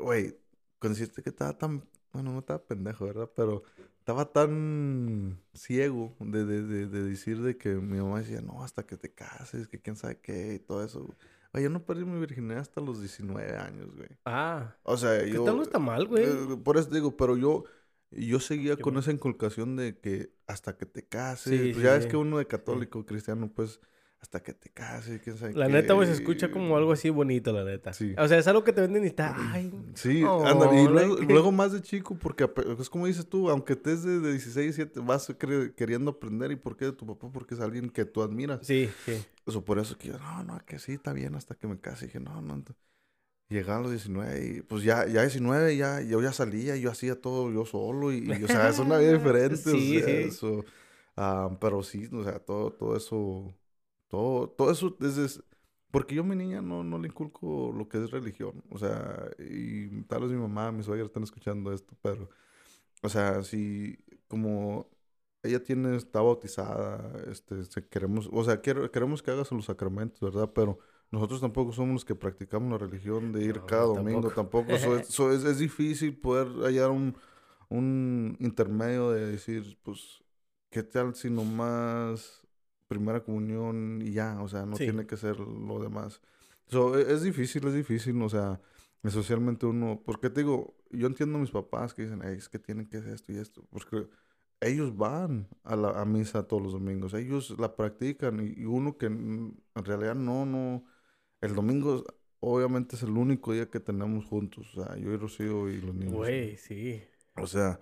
Güey, consiste que estaba tan... Bueno, no estaba pendejo, ¿verdad? Pero estaba tan ciego de, de, de, de decir de que mi mamá decía, no, hasta que te cases, que quién sabe qué y todo eso. Güey, yo no perdí mi virginidad hasta los 19 años, güey. Ah. O sea, yo... ¿Qué tal no está mal, güey? Eh, por eso digo, pero yo... Y yo seguía con esa inculcación de que hasta que te cases, pues ya es que uno de católico, cristiano, pues hasta que te cases, quién sabe La neta, pues se escucha como algo así bonito, la neta. Sí. O sea, es algo que te venden y está, <clears throat> ay. Sí, anda, y luego, más de chico, porque es como dices tú, aunque estés de, de 16, 17, vas queriendo aprender. ¿Y por qué de tu papá? Porque es alguien que tú admiras. Sí, sí. Eso por eso que yo, no, no, que sí, está bien hasta que me case. Y dije, no, no. Llegaban los 19 y pues ya, ya 19, ya, yo ya salía, yo hacía todo yo solo y, o sea, es una vida <laughs> diferente. sí, sí. Eso, ah, pero sí, o sea, todo, todo eso, todo, todo eso desde... Porque yo a mi niña no, no le inculco lo que es religión. O sea, y tal vez mi mamá, mi suegra están escuchando esto, pero, o sea, si como ella tiene, está bautizada, este, queremos, o sea, queremos que hagas los sacramentos, ¿verdad? Pero nosotros tampoco somos los que practicamos la religión de ir cada domingo, tampoco. Eso <laughs> es, es, difícil poder hallar un, un intermedio de decir, pues, ¿qué tal si nomás primera comunión y ya? O sea, no tiene que ser lo demás. So, e, es difícil, es difícil, o sea, socialmente uno, porque te digo, yo entiendo a mis papás que dicen, es que tienen que hacer esto y esto, porque ellos van a la a misa todos los domingos, ellos la practican y, uno que en realidad no, no, el domingo obviamente es el único día que tenemos juntos, o sea, yo y Rocío y los niños. Güey, sí. O sea,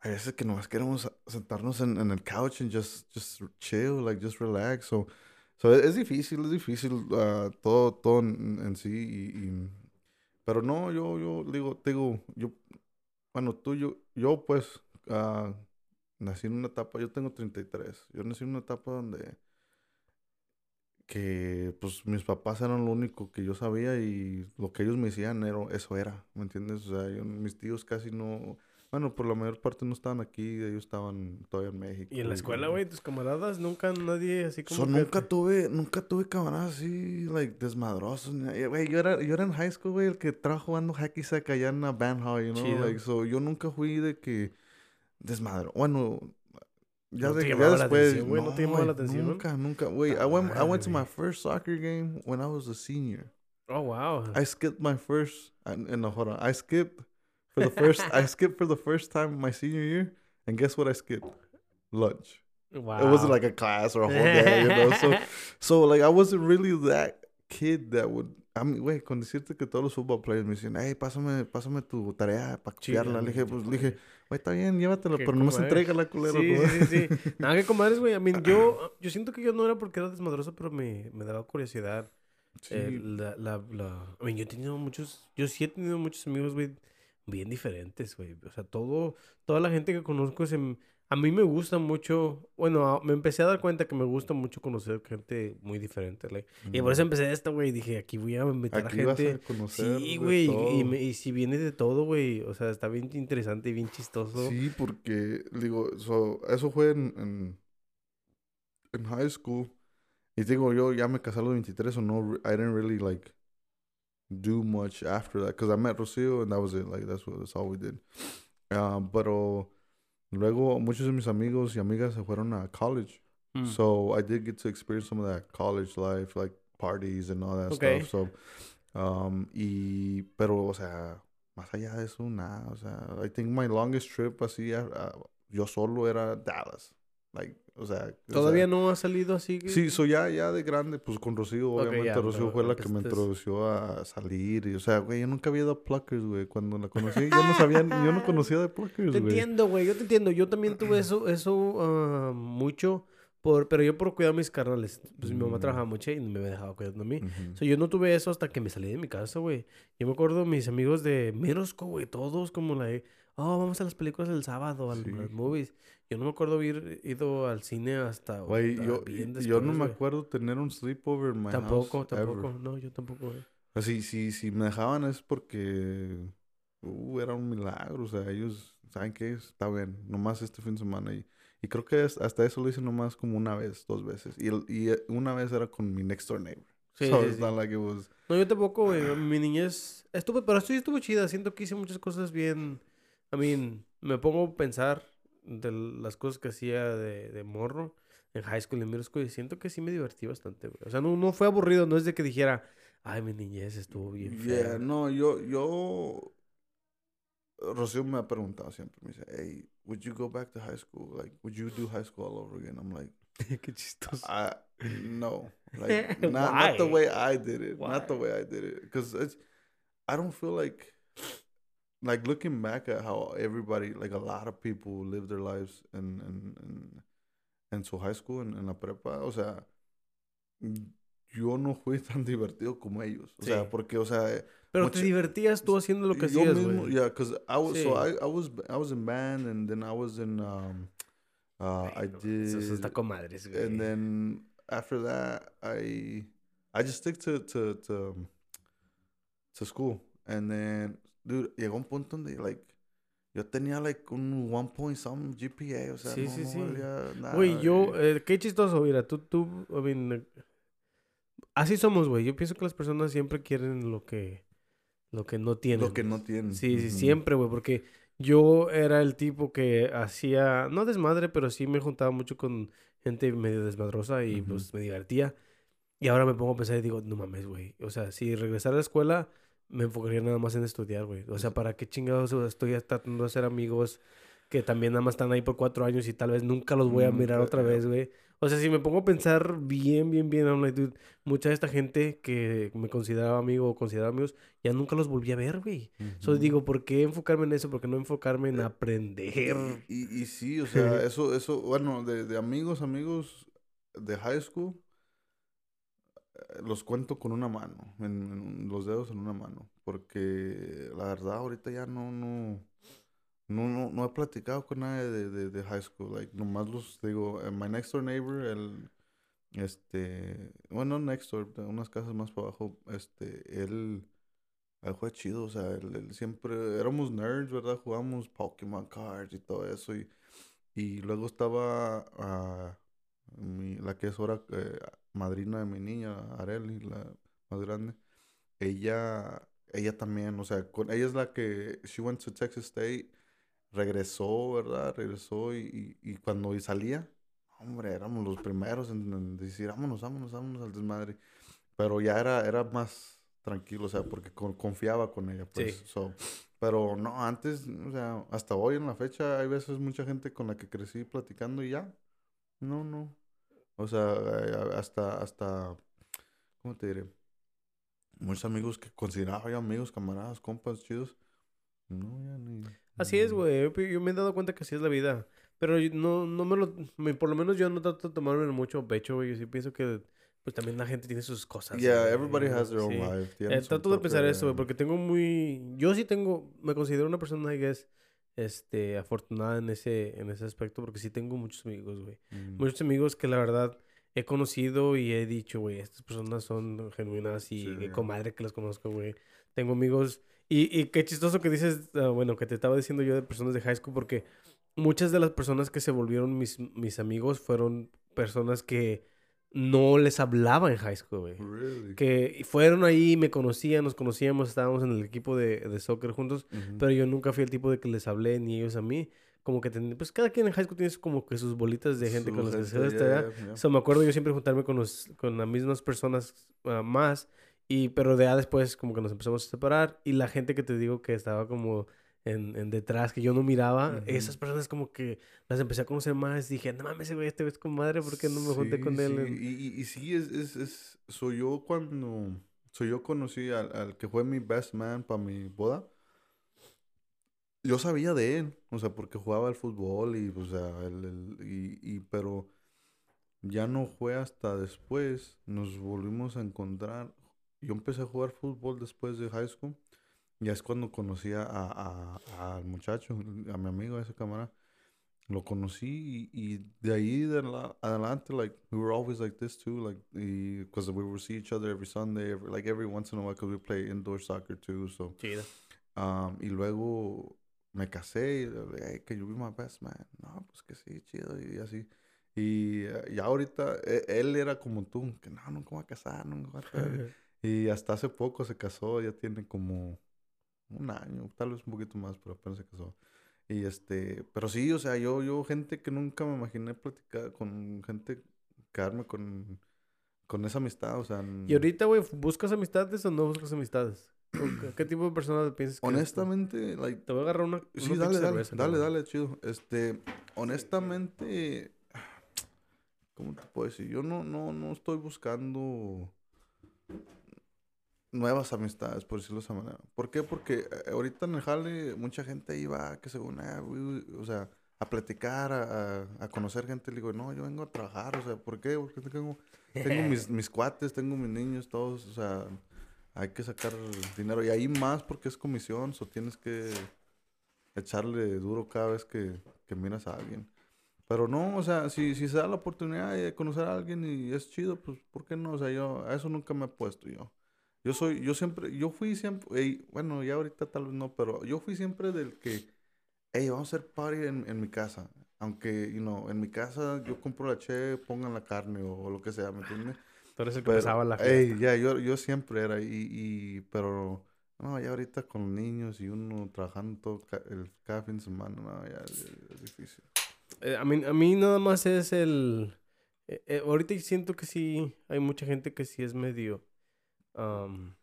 hay veces que nomás queremos sentarnos en, en el couch and just, just chill, like just relax, so, so es, difícil, es difícil uh, todo, todo en, sí y, pero no, yo, yo digo, digo, yo, bueno, tú, yo, yo pues, uh, nací en una etapa, yo tengo 33, yo nací en una etapa donde que pues mis papás eran lo único que yo sabía y lo que ellos me decían era, eso era, ¿me entiendes? O sea, mis tíos casi no, bueno, por la mayor parte no estaban aquí, ellos estaban todavía en México. ¿Y en la escuela, güey, tus camaradas? Nunca nadie así como... nunca tuve, nunca tuve camaradas así, like, desmadrosos. Güey, yo era, yo era en high school, güey, el que trajo jugando hacky sack allá en la band hall, you know? Like, so, yo nunca fui de que desmadro. Bueno, ya, no después. no, no te llamaba la atención. Nunca, nunca. Wait, I went, I went to my first soccer game when I was a senior. Oh wow! I skipped my first. Ah, and No, hold on. I skipped for the first. I skipped for the first time my senior year, and guess what? I skipped lunch. Wow! It wasn't like a class or a whole day, you know. So, <laughs> so like I wasn't really that kid that would a mí, güey, con decirte que todos los football players me dicen, hey, pásame, pásame tu tarea para copiarla. le dije, pues, le dije, güey, está bien, llévatela, pero no se entrega la culera. Sí, sí, sí, <laughs> Nada que comadres, güey. I mean, yo, yo siento que yo no era porque era desmadroso, pero me, me daba curiosidad. Sí. Eh, la, la, la... I mean, yo he tenido muchos, yo sí he tenido muchos amigos, güey, bien diferentes, güey. O sea, todo, toda la gente que conozco se a mí me gusta mucho, bueno, me empecé a dar cuenta que me gusta mucho conocer gente muy diferente, Y por eso empecé esta, güey, dije, aquí voy a meter a gente. Vas a conocer sí, güey, y, y, si viene de todo, güey, o sea, está bien interesante y bien chistoso. Sí, porque, digo, eso fue en, en, high school. Y digo, yo ya me casé a los 23, o no, I didn't really, like, do much after that. Because I met Rocio and that was it, like, that's, what, that's all we did. Uh, pero... Luego, muchos de mis amigos y amigas se fueron a college. Mm. So I did get to experience some of that college life, like parties and all that stuff. So, um, y, pero, o sea, más allá de eso, nada. O sea, I think my longest trip así, uh, yo solo era Dallas. Like, o sea... ¿Todavía no ha salido así? Sí, soy ya, ya de grande, pues con Rocío, obviamente. Rocío fue la que me introdució a salir. Y, o sea, güey, yo nunca había ido a Pluckers, güey. Cuando la conocí, yo no sabía, <laughs> yo no conocía de Pluckers, Te entiendo, güey, yo te entiendo. Yo también tuve eso, eso uh, mucho. Por, pero yo por cuidar a mis carnales. Pues mi mamá mm. trabajaba mucho y me dejaba cuidando a mí. O sea, yo no tuve eso hasta que me salí de mi casa, güey. Yo me acuerdo mis amigos de Merosco, güey. Todos como la... Oh, vamos a las películas del sábado, a las movies. Yo no me acuerdo haber ido al cine hasta. Güey, yo, yo no me acuerdo tener un sleepover en my Tampoco, tampoco. No, yo tampoco, güey. Así, si, si me dejaban es porque. Uh, era un milagro. O sea, ellos. ¿Saben qué? Está bien. Nomás este fin de semana. Y, y creo que hasta eso lo hice nomás como una vez, dos veces. Y, y eh, una vez era con mi next door neighbor. Sí, sí, Like it was... No, yo tampoco, güey. Mi niñez. Estuve, pero esto estuvo chida. Siento que hice muchas cosas bien. I mean, me pongo a pensar de las cosas que hacía de, de morro en high school y en middle school y siento que sí me divertí bastante, güey. O sea, no, no fue aburrido, no es de que dijera, ay, mi niñez estuvo bien fea. no, yo, yo... Rocío me ha preguntado siempre, me dice, hey, would you go back to high school? Like, would you do high school all over again? I'm like, <laughs> qué chistoso. I, no, like, <laughs> not, not the way I did it. Not the way I did it. Because I don't feel like like looking back at how everybody, like a lot of people live their lives in, in, in, en su high school, and en, la prepa, o sea, yo no fui <laughs> tan divertido como ellos. O sí. sea, porque, o sea... Pero mucho, te divertías tú haciendo lo que hacías, güey. Yeah, because I was, sí. so I, I, was, I was in band and then I was in, um, uh, I did... Eso está con madres, güey. And then after that, I, I just stick to, to, to, to school. And then dude, llegó un punto donde, like, yo tenía, like, un one point some GPA, o sea, sí, no, sí, no sí. nada. Güey, yo, eh, qué chistoso, mira, tú, tú, I mean, así somos, güey. Yo pienso que las personas siempre quieren lo que, lo que no tienen. Lo que no tienen. Sí, sí, siempre, güey, porque yo era el tipo que hacía, no desmadre, pero sí me juntaba mucho con gente medio desmadrosa y, pues, me divertía. Y ahora me pongo a pensar y digo, no mames, güey. O sea, si regresar a la escuela, me enfocaría nada más en estudiar, güey. O sea, ¿para qué chingados estoy tratando de hacer amigos que también nada más están ahí por cuatro años y tal vez nunca los voy a mirar otra vez, güey? O sea, si me pongo a pensar bien, bien, bien, mucha de esta gente que me consideraba amigo o consideraba amigos, ya nunca los volví a ver, güey. Entonces digo, ¿por qué enfocarme en eso? ¿Por qué no enfocarme en aprender? Y, y, sí, o <laughs> sea, eso, eso, bueno, de, de amigos, amigos de high school, eh, los cuento con una mano, los dedos en una mano, porque la verdad ahorita ya no, no, no, no, no he platicado con nadie de, de, high school. Like, nomás los digo, eh, my next door neighbor, el, este, bueno, next door, unas casas más para abajo, este, él, él fue chido, o sea, él, siempre, éramos nerds, ¿verdad? Jugamos Pokémon cards y todo eso, y, y luego estaba mi, la que es ahora eh, madrina de mi niña, Areli, la más grande, ella, ella también, o sea, con, ella es la que, she went to Texas State, regresó, ¿verdad? Regresó y, y, cuando salía, hombre, éramos los primeros en, decir, vámonos, vámonos, vámonos al desmadre. Pero ya era, era más tranquilo, o sea, porque confiaba con ella, pues. pero no, antes, o sea, hasta hoy en la fecha hay veces mucha gente con la que crecí platicando y ya. No, no. O sea, eh, hasta, hasta, ¿cómo te diré? Muchos amigos que consideraba yo amigos, camaradas, compas chidos. No, ya ni. Así es, güey. Yo me he dado cuenta que así es la vida. Pero no, no me lo... por lo menos yo no trato de tomarme mucho pecho, güey. Yo sí pienso que... Pues también la gente tiene sus cosas. Yeah, everybody has their own life. Eh, trato de pensar eso, güey. Porque tengo muy... Yo sí tengo... Me considero una persona, que es... Este... Afortunada en ese... En ese aspecto. Porque sí tengo muchos amigos, güey. Mm. Muchos amigos que la verdad... He conocido y he dicho, güey, estas personas son genuinas y sí, comadre que las conozco, güey. Tengo amigos y, y qué chistoso que dices, ah, bueno, que te estaba diciendo yo de personas de high school, porque muchas de las personas que se volvieron mis, mis amigos fueron personas que no les hablaba en high school, güey. Que fueron ahí, me conocían, nos conocíamos, estábamos en el equipo de, de soccer juntos, pero yo nunca fui el tipo de que les hablé, ni ellos a mí. Como que, pues cada quien en high school tiene como que sus bolitas de gente con las que se yeah, me acuerdo yo siempre juntarme con, los, con las mismas personas uh, más y, pero de ya después como que nos empezamos a separar y la gente que te digo que estaba como en, en detrás, que yo no miraba, esas personas como que las empecé a conocer más. Dije, no mames, güey, este ves con madre, ¿por qué no me junté con él? Sí. Y, y, sí, es, es, es, soy yo cuando, soy yo conocí al, al que fue mi best man para mi boda. Yo sabía de él, o sea, porque jugaba al fútbol y, o sea, el, y, y, pero ya no fue hasta después, nos volvimos a encontrar yo empecé a jugar fútbol después de high school. Ya es cuando conocí a, a, al muchacho, a mi amigo, a esa cámara. Lo conocí y, y de ahí de la, adelante, like, we were always like this too, like, because we would see each other every Sunday, every, like every once in a while, because we play indoor soccer too, so. Chido. Um, y luego me casé y le hey, que you be my best man. No, pues que sí, chido, y así. Y, y ahorita, e, él era como tú, que no, nunca voy a casar, nunca voy a <laughs> Y hasta hace poco se casó, ya tiene como un año, tal vez un poquito más, pero apenas se casó. Y este, pero sí, o sea, yo, yo, gente que nunca me imaginé platicar con gente, quedarme con, con esa amistad, o sea. ¿Y ahorita, güey, buscas amistades o no buscas amistades? ¿Qué tipo de persona piensas que Honestamente, like, te voy a agarrar una. Sí, dale, dale, dale, dale, chido. Este, honestamente, ¿cómo te puedo decir? Yo no, no, no estoy buscando nuevas amistades, por decirlo de esa manera. ¿Por qué? Porque eh, ahorita en el jale mucha gente iba, que según, ah, o sea, a platicar, a, a, conocer gente. Le digo, no, yo vengo a trabajar, o sea, ¿por qué? Porque tengo, tengo mis, <laughs> mis cuates, tengo mis niños, todos, o sea, hay que sacar dinero. Y ahí más porque es comisión, o tienes que echarle duro cada vez que, que miras a alguien. Pero no, o sea, si, si se da la oportunidad de conocer a alguien y es chido, pues, ¿por qué no? O sea, yo a eso nunca me he puesto yo. Yo soy, yo siempre, yo fui siempre, bueno, ya ahorita tal vez no, pero yo fui siempre del que, hey, vamos a hacer party en, en mi casa. Aunque, you know, en mi casa yo compro la che, pongan la carne o, lo que sea, ¿me entiendes? Tú eres el que la fiesta. ya, yo, yo siempre era, y, y, pero, no, ya ahorita con niños y uno trabajando todo el, cada fin de semana, no, ya es, difícil. Eh, a, mí, a mí nada más es el Eh, eh, ahorita siento que sí, hay mucha gente que sí es medio... Um,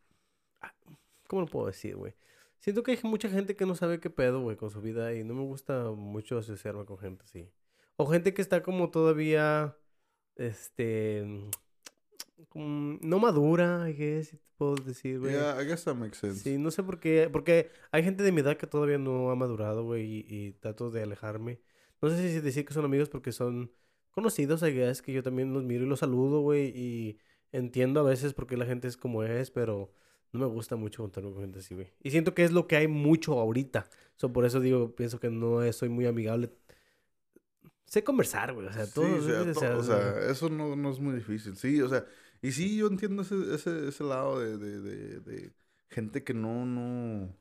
¿Cómo lo puedo decir, güey? Siento que hay mucha gente que no sabe qué pedo, güey, con su vida y no me gusta mucho asociarme con gente así. O gente que está como todavía, este, no madura, I guess, puedo decir, güey. Yeah, I guess that makes sense. Sí, no sé por qué, porque hay gente de mi edad que todavía no ha madurado, güey, y, trato de alejarme. No sé si decir que son amigos porque son conocidos, I guess, que yo también los miro y los saludo, güey, y entiendo a veces por qué la gente es como es, pero no me gusta mucho juntarme con gente así, güey. Y siento que es lo que hay mucho ahorita. So, por eso digo, pienso que no soy muy amigable. Sé conversar, güey. O sea, todo. o, sea, eso no, no, es muy difícil. Sí, o sea, y sí, yo entiendo ese, ese, ese lado de, de, de, de gente que no, no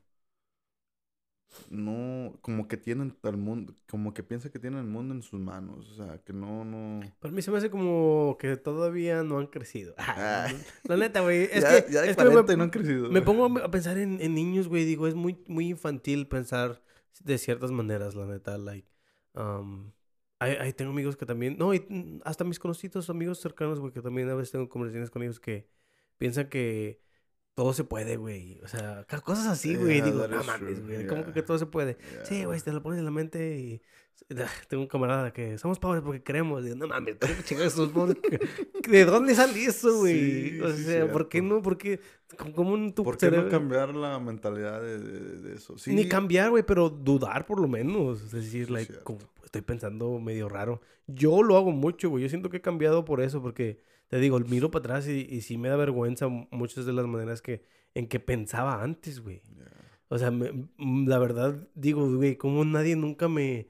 no, como que tienen el mundo, como que piensa que tienen el mundo en sus manos, o sea, que no, no. Para mí se me hace como que todavía no han crecido. <laughs> Ah, la neta, güey, es <laughs> que, ya es me, no han crecido. Me pongo a <laughs> pensar en, en niños, güey, digo, es muy, muy infantil pensar de ciertas maneras, la neta, like, um, ahí, tengo amigos que también, no, y hasta mis conocidos, amigos cercanos, güey, que también a veces tengo conversaciones con ellos que piensan que todo se puede, güey. O sea, cosas así, güey. Digo, no mames, güey. ¿Cómo que todo se puede? Sí, güey, te lo pones en la mente y. <laughs> Tengo un camarada que somos pobres porque creemos. Digo, no mames, ¿por qué somos pobres? <laughs> ¿De dónde sale eso, güey? o sea, ¿por qué no? ¿Por qué? ¿Cómo un tu ¿Por qué no cambiar la mentalidad de, de, eso? Sí. Ni cambiar, güey, pero dudar por lo menos. Es decir, like, estoy pensando medio raro. Yo lo hago mucho, güey. Yo siento que he cambiado por eso porque te digo, miro para atrás y, y sí me da vergüenza muchas de las maneras que, en que pensaba antes, güey. O sea, mm, la verdad, digo, güey, como nadie nunca me...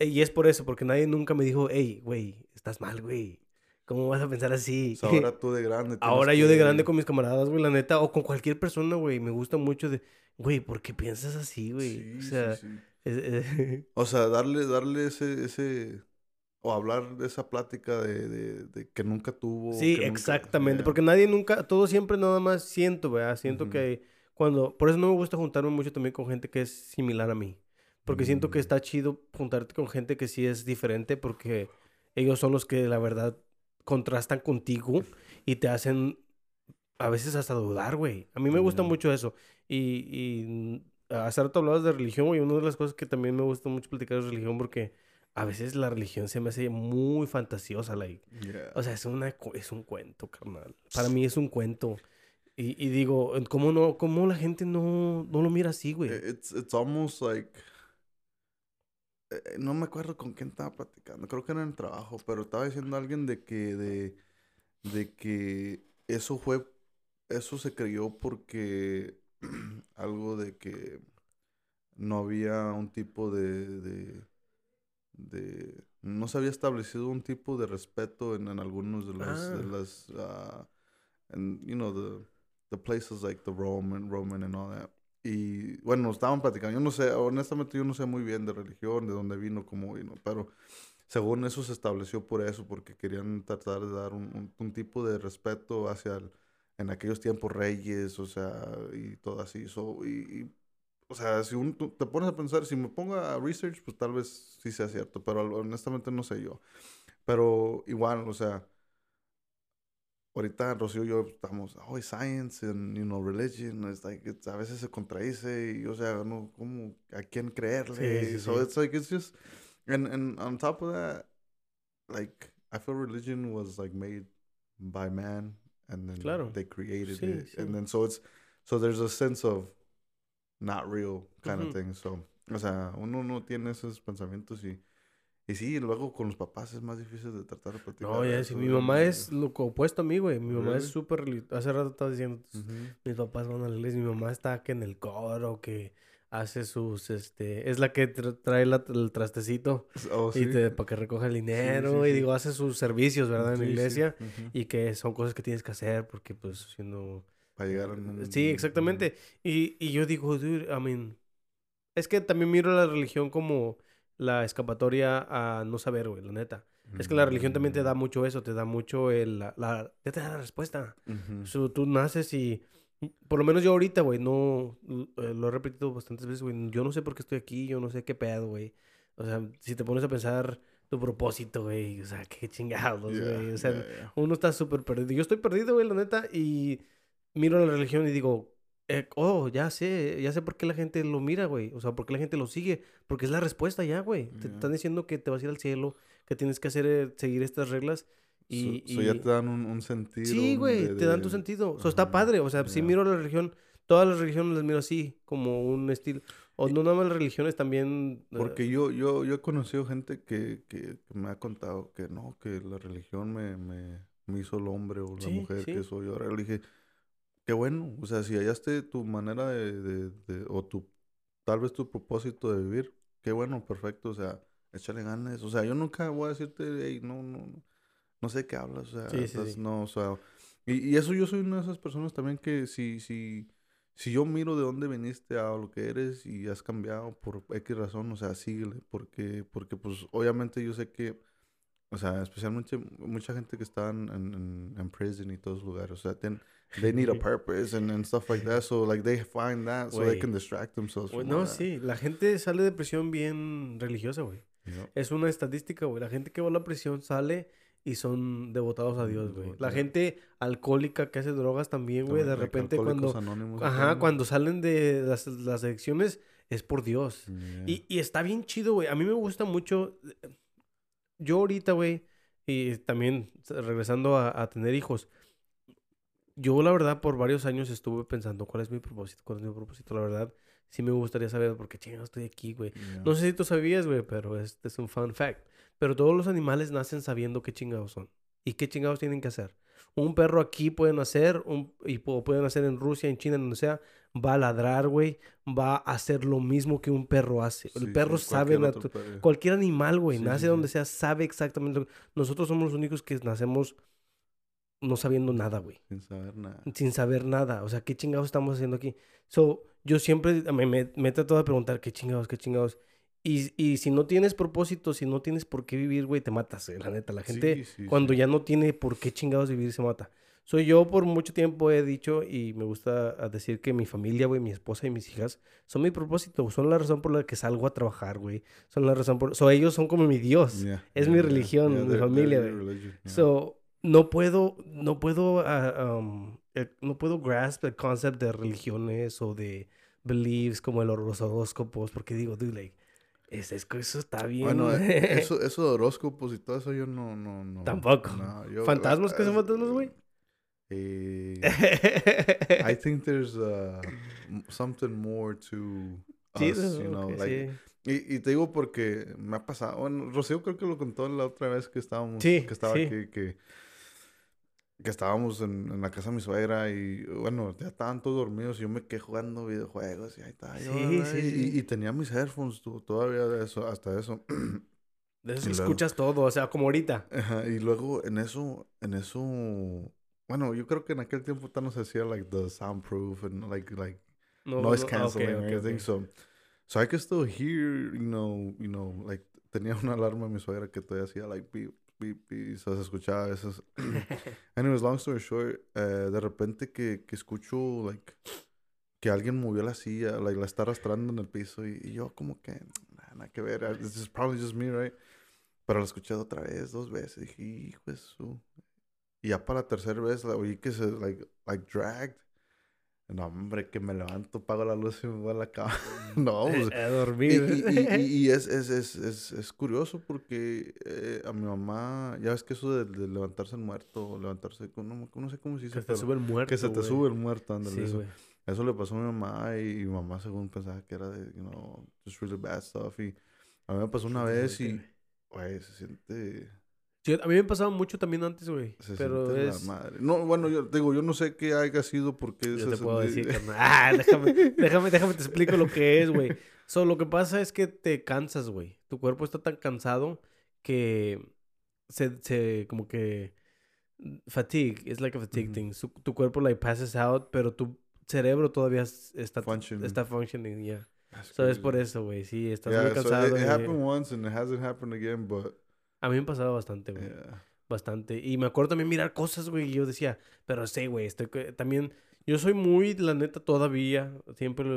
Y es por eso, porque nadie nunca me dijo, hey, güey, estás mal, güey. ¿Cómo vas a pensar así? ahora <laughs> tú de grande. Ahora yo de grande con mis camaradas, güey, la neta, o con cualquier persona, güey. Me gusta mucho de, güey, ¿por qué piensas así, güey? o sea, sí, <laughs> o sea, darle, darle ese, ese, o hablar de esa plática de, de, que nunca tuvo. Sí, exactamente. Porque nadie nunca, todo siempre nada más siento, ¿verdad? Siento que cuando, por eso no me gusta juntarme mucho también con gente que es similar a mí. Porque siento que mm. está chido juntarte con gente que sí es diferente porque ellos son los que la verdad contrastan contigo y te hacen a veces hasta dudar, güey. A mí me gusta mucho eso. Y, y hace rato hablabas de religión, güey. Una de las cosas que también me gusta mucho platicar es religión porque a veces la religión se me hace muy fantasiosa, like. O sea, es, una, es un cuento, carnal. Para mí es un cuento. Y, y digo, ¿cómo, no, ¿cómo la gente no, no lo mira así, güey? It's, it's almost like... Eh, eh, no me acuerdo con quién estaba platicando. Creo que era en el trabajo, pero estaba diciendo alguien de que... De, de que eso fue... Eso se creyó porque... <clears throat> algo de que... No había un tipo de de no se había establecido un tipo de respeto en, en algunos de los de ah. las uh, and, you know the the places like the Roman Roman and all that. Y bueno estaban platicando. Yo no sé honestamente yo no sé muy bien de religión de dónde vino cómo vino pero según eso se estableció por eso porque querían tratar de dar un, un, tipo de respeto hacia en aquellos tiempos reyes o sea y todo así. So, y, y o sea, si un, te pones a pensar, si me pongo a research, pues tal vez sí sea cierto, pero honestamente no sé yo. Pero igual, o sea, ahorita Rocío y yo estamos, oh, science and, you know, religion, it's like, a veces se contradice y, o sea, no, ¿cómo, a quién creerle? Sí, so it's like, it's just, and, and on top of that, like, I feel religion was like made by man and then claro. they created it. And then so it's, so there's a sense of, not real kind of thing. So, o sea, uno no tiene esos pensamientos y, y sí, luego con los papás es más difícil de tratar de platicar. No, ya, sí, mi mamá es lo opuesto a mí, güey. Mi mamá es súper... Hace rato estaba diciendo, mis papás van a la iglesia, mi mamá está que en el coro, que hace sus, este, es la que trae el trastecito oh, y te, para que recoja el dinero y digo, hace sus servicios, ¿verdad? En la iglesia y que son cosas que tienes que hacer porque pues siendo para llegar al Sí, exactamente. Y, y yo digo, dude, I mean, es que también miro la religión como la escapatoria a no saber, güey, la neta. Es que la religión también te da mm. mucho eso, te da mucho el, la, la ya te da la respuesta. tú naces y, por lo menos yo ahorita, güey, no, eh, lo he repetido bastantes veces, güey, yo no sé por qué estoy aquí, yo no sé qué pedo, güey. O sea, si te pones a pensar, tu propósito, güey. O sea, qué chingados, güey. o sea, uno está súper perdido. Yo estoy perdido, güey, la neta, y miro la religión y digo, eh, oh, ya sé, ya sé por qué la gente lo mira, güey. O sea, por qué la gente lo sigue. Porque es la respuesta ya, güey. Te están diciendo que te vas a ir al cielo, que tienes que hacer, eh, seguir estas reglas. Y, ya te dan un, sentido. Sí, güey, te dan tu sentido. O sea, está padre. O sea, si miro la religión, todas las religiones las miro así, como un estilo. O no nada más las religiones también. Eh, porque yo, yo, yo he conocido gente que, que, me ha contado que no, que la religión me, me, me hizo el hombre o la mujer que soy. Ahora le dije, qué bueno. O sea, si hallaste tu manera de, de, o tu, tal vez tu propósito de vivir, qué bueno, perfecto. O sea, échale ganas. O sea, yo nunca voy a decirte, hey, no, no, no sé qué hablas. O sea, no, o sea, y, y, eso yo soy una de esas personas también que si, si, si yo miro de dónde viniste a lo que eres y has cambiado por X razón, o sea, síguele, porque, porque pues obviamente yo sé que o sea, especialmente mucha gente que está en, en, en prison y todos los lugares. O sea, tienen, they need a <laughs> purpose and, and stuff like that. So, like, they find that so they can distract themselves. From no, sí. La gente sale de prisión bien religiosa, güey. Es una estadística, güey. La gente que va a la prisión sale y son devotados a Dios, güey. La gente alcohólica que hace drogas también, güey. De repente cuando... Ajá, cuando salen de las, las adicciones es por Dios. Y, y está bien chido, güey. A mí me gusta mucho yo ahorita, güey, y también regresando a, tener hijos, yo la verdad por varios años estuve pensando cuál es mi propósito, cuál es mi propósito, la verdad. Sí me gustaría saber por qué chingados estoy aquí, güey. No sé si tú sabías, güey, pero este es un fun fact. Pero todos los animales nacen sabiendo qué chingados son y qué chingados tienen que hacer. Un perro aquí puede nacer, un, y puede nacer en Rusia, en China, en donde sea, va a ladrar, güey, va a hacer lo mismo que un perro hace. El perro sabe, cualquier, animal, güey, nace donde sea, sabe exactamente. Nosotros somos los únicos que nacemos no sabiendo nada, güey. Sin saber nada. Sin saber nada. O sea, ¿qué chingados estamos haciendo aquí? So, yo siempre me, me, me trato de preguntar, ¿qué chingados, qué chingados? Y, y, si no tienes propósito, si no tienes por qué vivir, güey, te matas, eh, la neta. La gente, cuando ya no tiene por qué chingados vivir, se mata. Soy yo por mucho tiempo he dicho y me gusta decir que mi familia, güey, mi esposa y mis hijas son mi propósito, son la razón por la que salgo a trabajar, güey. Son la razón por... So, ellos son como mi Dios. es mi religión, mi familia, güey. So, no puedo, no puedo, uh, um, eh, no puedo grasp el concept de religiones o de beliefs como el horóscopos porque digo, dude, like, es, eso está bien. Bueno, <laughs> eso, eso de horóscopos y todo eso yo no, no, no. Tampoco. ¿Fantasmas? ¿Qué son fantasmas, güey? Eh, <laughs> I think there's uh, something more to us, you know, like, y, y, te digo porque me ha pasado, bueno, Rocío creo que lo contó la otra vez que estábamos, que estaba aquí, que, que estábamos en, en, la casa de mi suegra y bueno, ya estaban todos dormidos y yo me quedé jugando videojuegos y ahí está yo, y, y, tenía mis headphones todavía de eso, hasta eso. <clears throat> De eso escuchas todo, o sea, como ahorita. Ajá, y luego en eso, en eso bueno, yo creo que en aquel tiempo no se hacía like the soundproof and like like noise canceling okay, everything. So so I could still hear, you know, you know, like tenía una alarma en mi suegra que todavía hacía like beep beep y se escuchaba veces. <laughs> <clears throat> Anyways, long story short, uh, de repente que, que escucho like que alguien movió la silla, like la está arrastrando en el piso y, y yo como que nada que ver, this is probably just me, right? Pero la escuché otra vez, dos veces, y dije, hijo de su... Y ya para la tercera vez la oí que se, like, like, dragged. No, hombre, que me levanto, pago la luz y me voy a la cama. <laughs> no, pues. A dormir. Y, y, es, es, es, es, es curioso porque eh, a mi mamá, ya ves que eso de, de levantarse el muerto, levantarse, no, no sé cómo se dice. Que se te sube el muerto. Que se te sube el muerto, ándale. eso. eso le pasó a mi mamá y, mi mamá, según pensaba que era de, you know, just really bad stuff. Y a mí me pasó una vez y, güey, se siente a mí me ha pasado mucho también antes, güey. pero es... La madre. No, bueno, yo digo, yo no sé qué haya sido porque... Yo te puedo decir, <laughs> Ah, déjame, déjame, déjame te explico lo que es, güey. So, lo que pasa es que te cansas, güey. Tu cuerpo está tan cansado que se, se como que... Fatigue, es like a fatigue thing. tu cuerpo, like, passes out, pero tu cerebro todavía está... Functioning. Está functioning, yeah. So, es por eso, güey. Sí, estás muy cansado. So it, it happened once and it hasn't happened again, but... A mí me ha pasado bastante, güey. Bastante. Y me acuerdo también mirar cosas, güey. Y yo decía, pero sí, güey, estoy también. Yo soy muy, la neta, todavía. Siempre,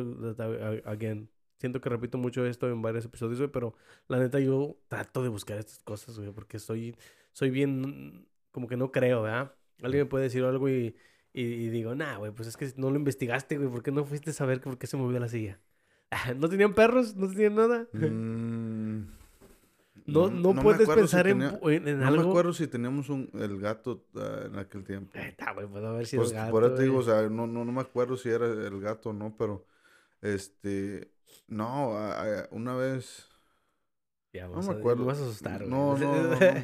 again. siento que repito mucho esto en varios episodios, güey, pero la neta yo trato de buscar estas cosas, güey, porque soy, soy bien, como que no creo, ¿verdad? Alguien me puede decir algo y, y, digo, nah, güey, pues es que no lo investigaste, güey, ¿por qué no fuiste a saber por qué se movió la silla? <laughs> ¿No tenían perros? ¿No tenían nada? Mm, no, no, puedes pensar en, en, algo. No me acuerdo si teníamos un, el gato uh, en aquel tiempo. Está, güey, puedo ver si pues, gato. Por eso te digo, o sea, no, no, no me acuerdo si era el gato o no, pero este. No, una vez. Ya, no me acuerdo. Me vas a asustar, No, no,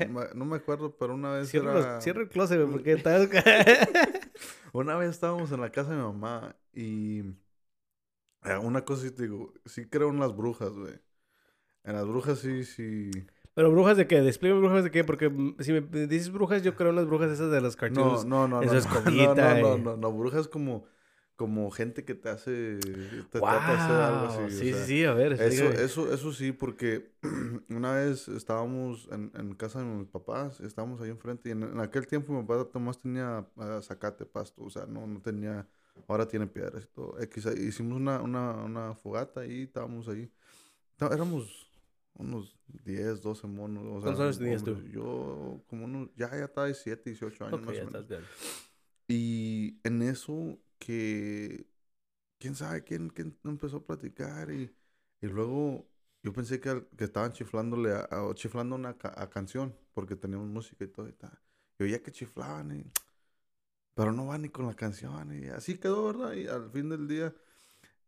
no, no, me acuerdo, pero una vez cierra, Cierra el closet, güey, porque estás... <laughs> una vez estábamos en la casa de mi mamá y... Eh, una cosa sí te digo, sí creo en las brujas, güey. En las brujas sí, sí... Pero brujas de qué? Despliegue brujas de qué? Porque si me dices brujas, yo creo en las brujas esas de las cartoons. No, no, no. Eso es <laughs> no, no, no, no, no, brujas como como gente que te hace te trata de hacer algo así. Sí, sí, sí, a ver. Eso, eso, eso sí, porque <clears throat> una vez estábamos en, en, casa de mis papás, estábamos ahí enfrente y en, aquel tiempo mi papá nomás tenía uh, zacate, pasto, o sea, no, no tenía, ahora tiene piedras y todo. X, hicimos una, una, una fogata y estábamos ahí. éramos unos 10, 12 monos. O ¿Cuántos años tenías tú? Yo, como unos, ya, ya estaba de 7, 18 años más o menos. Y en eso que quién sabe quién, quién empezó a platicar y, y luego yo pensé que, que estaban chiflándole a, chiflando una a canción porque teníamos música y todo y tal. Y oía que chiflaban y, pero no van ni con la canción y así quedó, ¿verdad? Y al fin del día,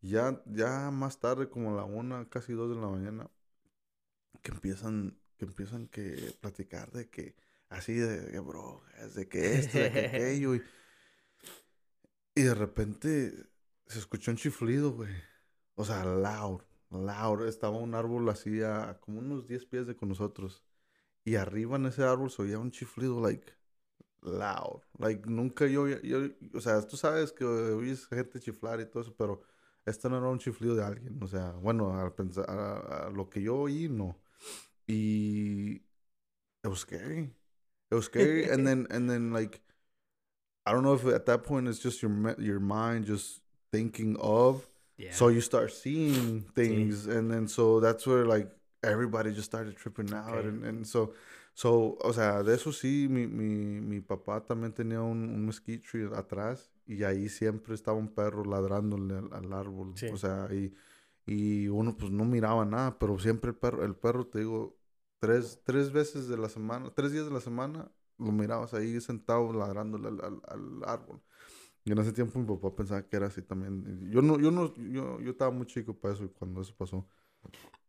ya, ya más tarde, como a la una, casi dos de la mañana, que empiezan, que empiezan que platicar de que así de que bro, de que esto, de que <laughs> aquello y y de repente se escuchó un chiflido, güey. O sea, loud, loud. Estaba un árbol así a como unos 10 pies de con nosotros. Y arriba en ese árbol se oía un chiflido, like, loud. Like, nunca yo, yo, o sea, tú sabes que oyes gente chiflar y todo eso, pero este no era un chiflido de alguien. O sea, bueno, al pensar, a, lo que yo oí, no. Y it was scary. It was scary. and then, and then, like, I don't know if at that point it's just your your mind just thinking of. Yeah. So you start seeing things, and then so that's where like everybody just started tripping out, okay. and, and so so o sea de eso sí mi mi mi papá también tenía un, un mesquite tree atrás y ahí siempre estaba un perro ladrándole al, al árbol, sí. o sea y y uno pues no miraba nada, pero siempre el perro el perro te digo tres tres veces de la semana, tres días de la semana lo mirabas ahí sentado ladrándole al, al, árbol. Y en ese tiempo mi papá pensaba que era así también. Yo no, yo no, yo, yo estaba muy chico para eso cuando eso pasó.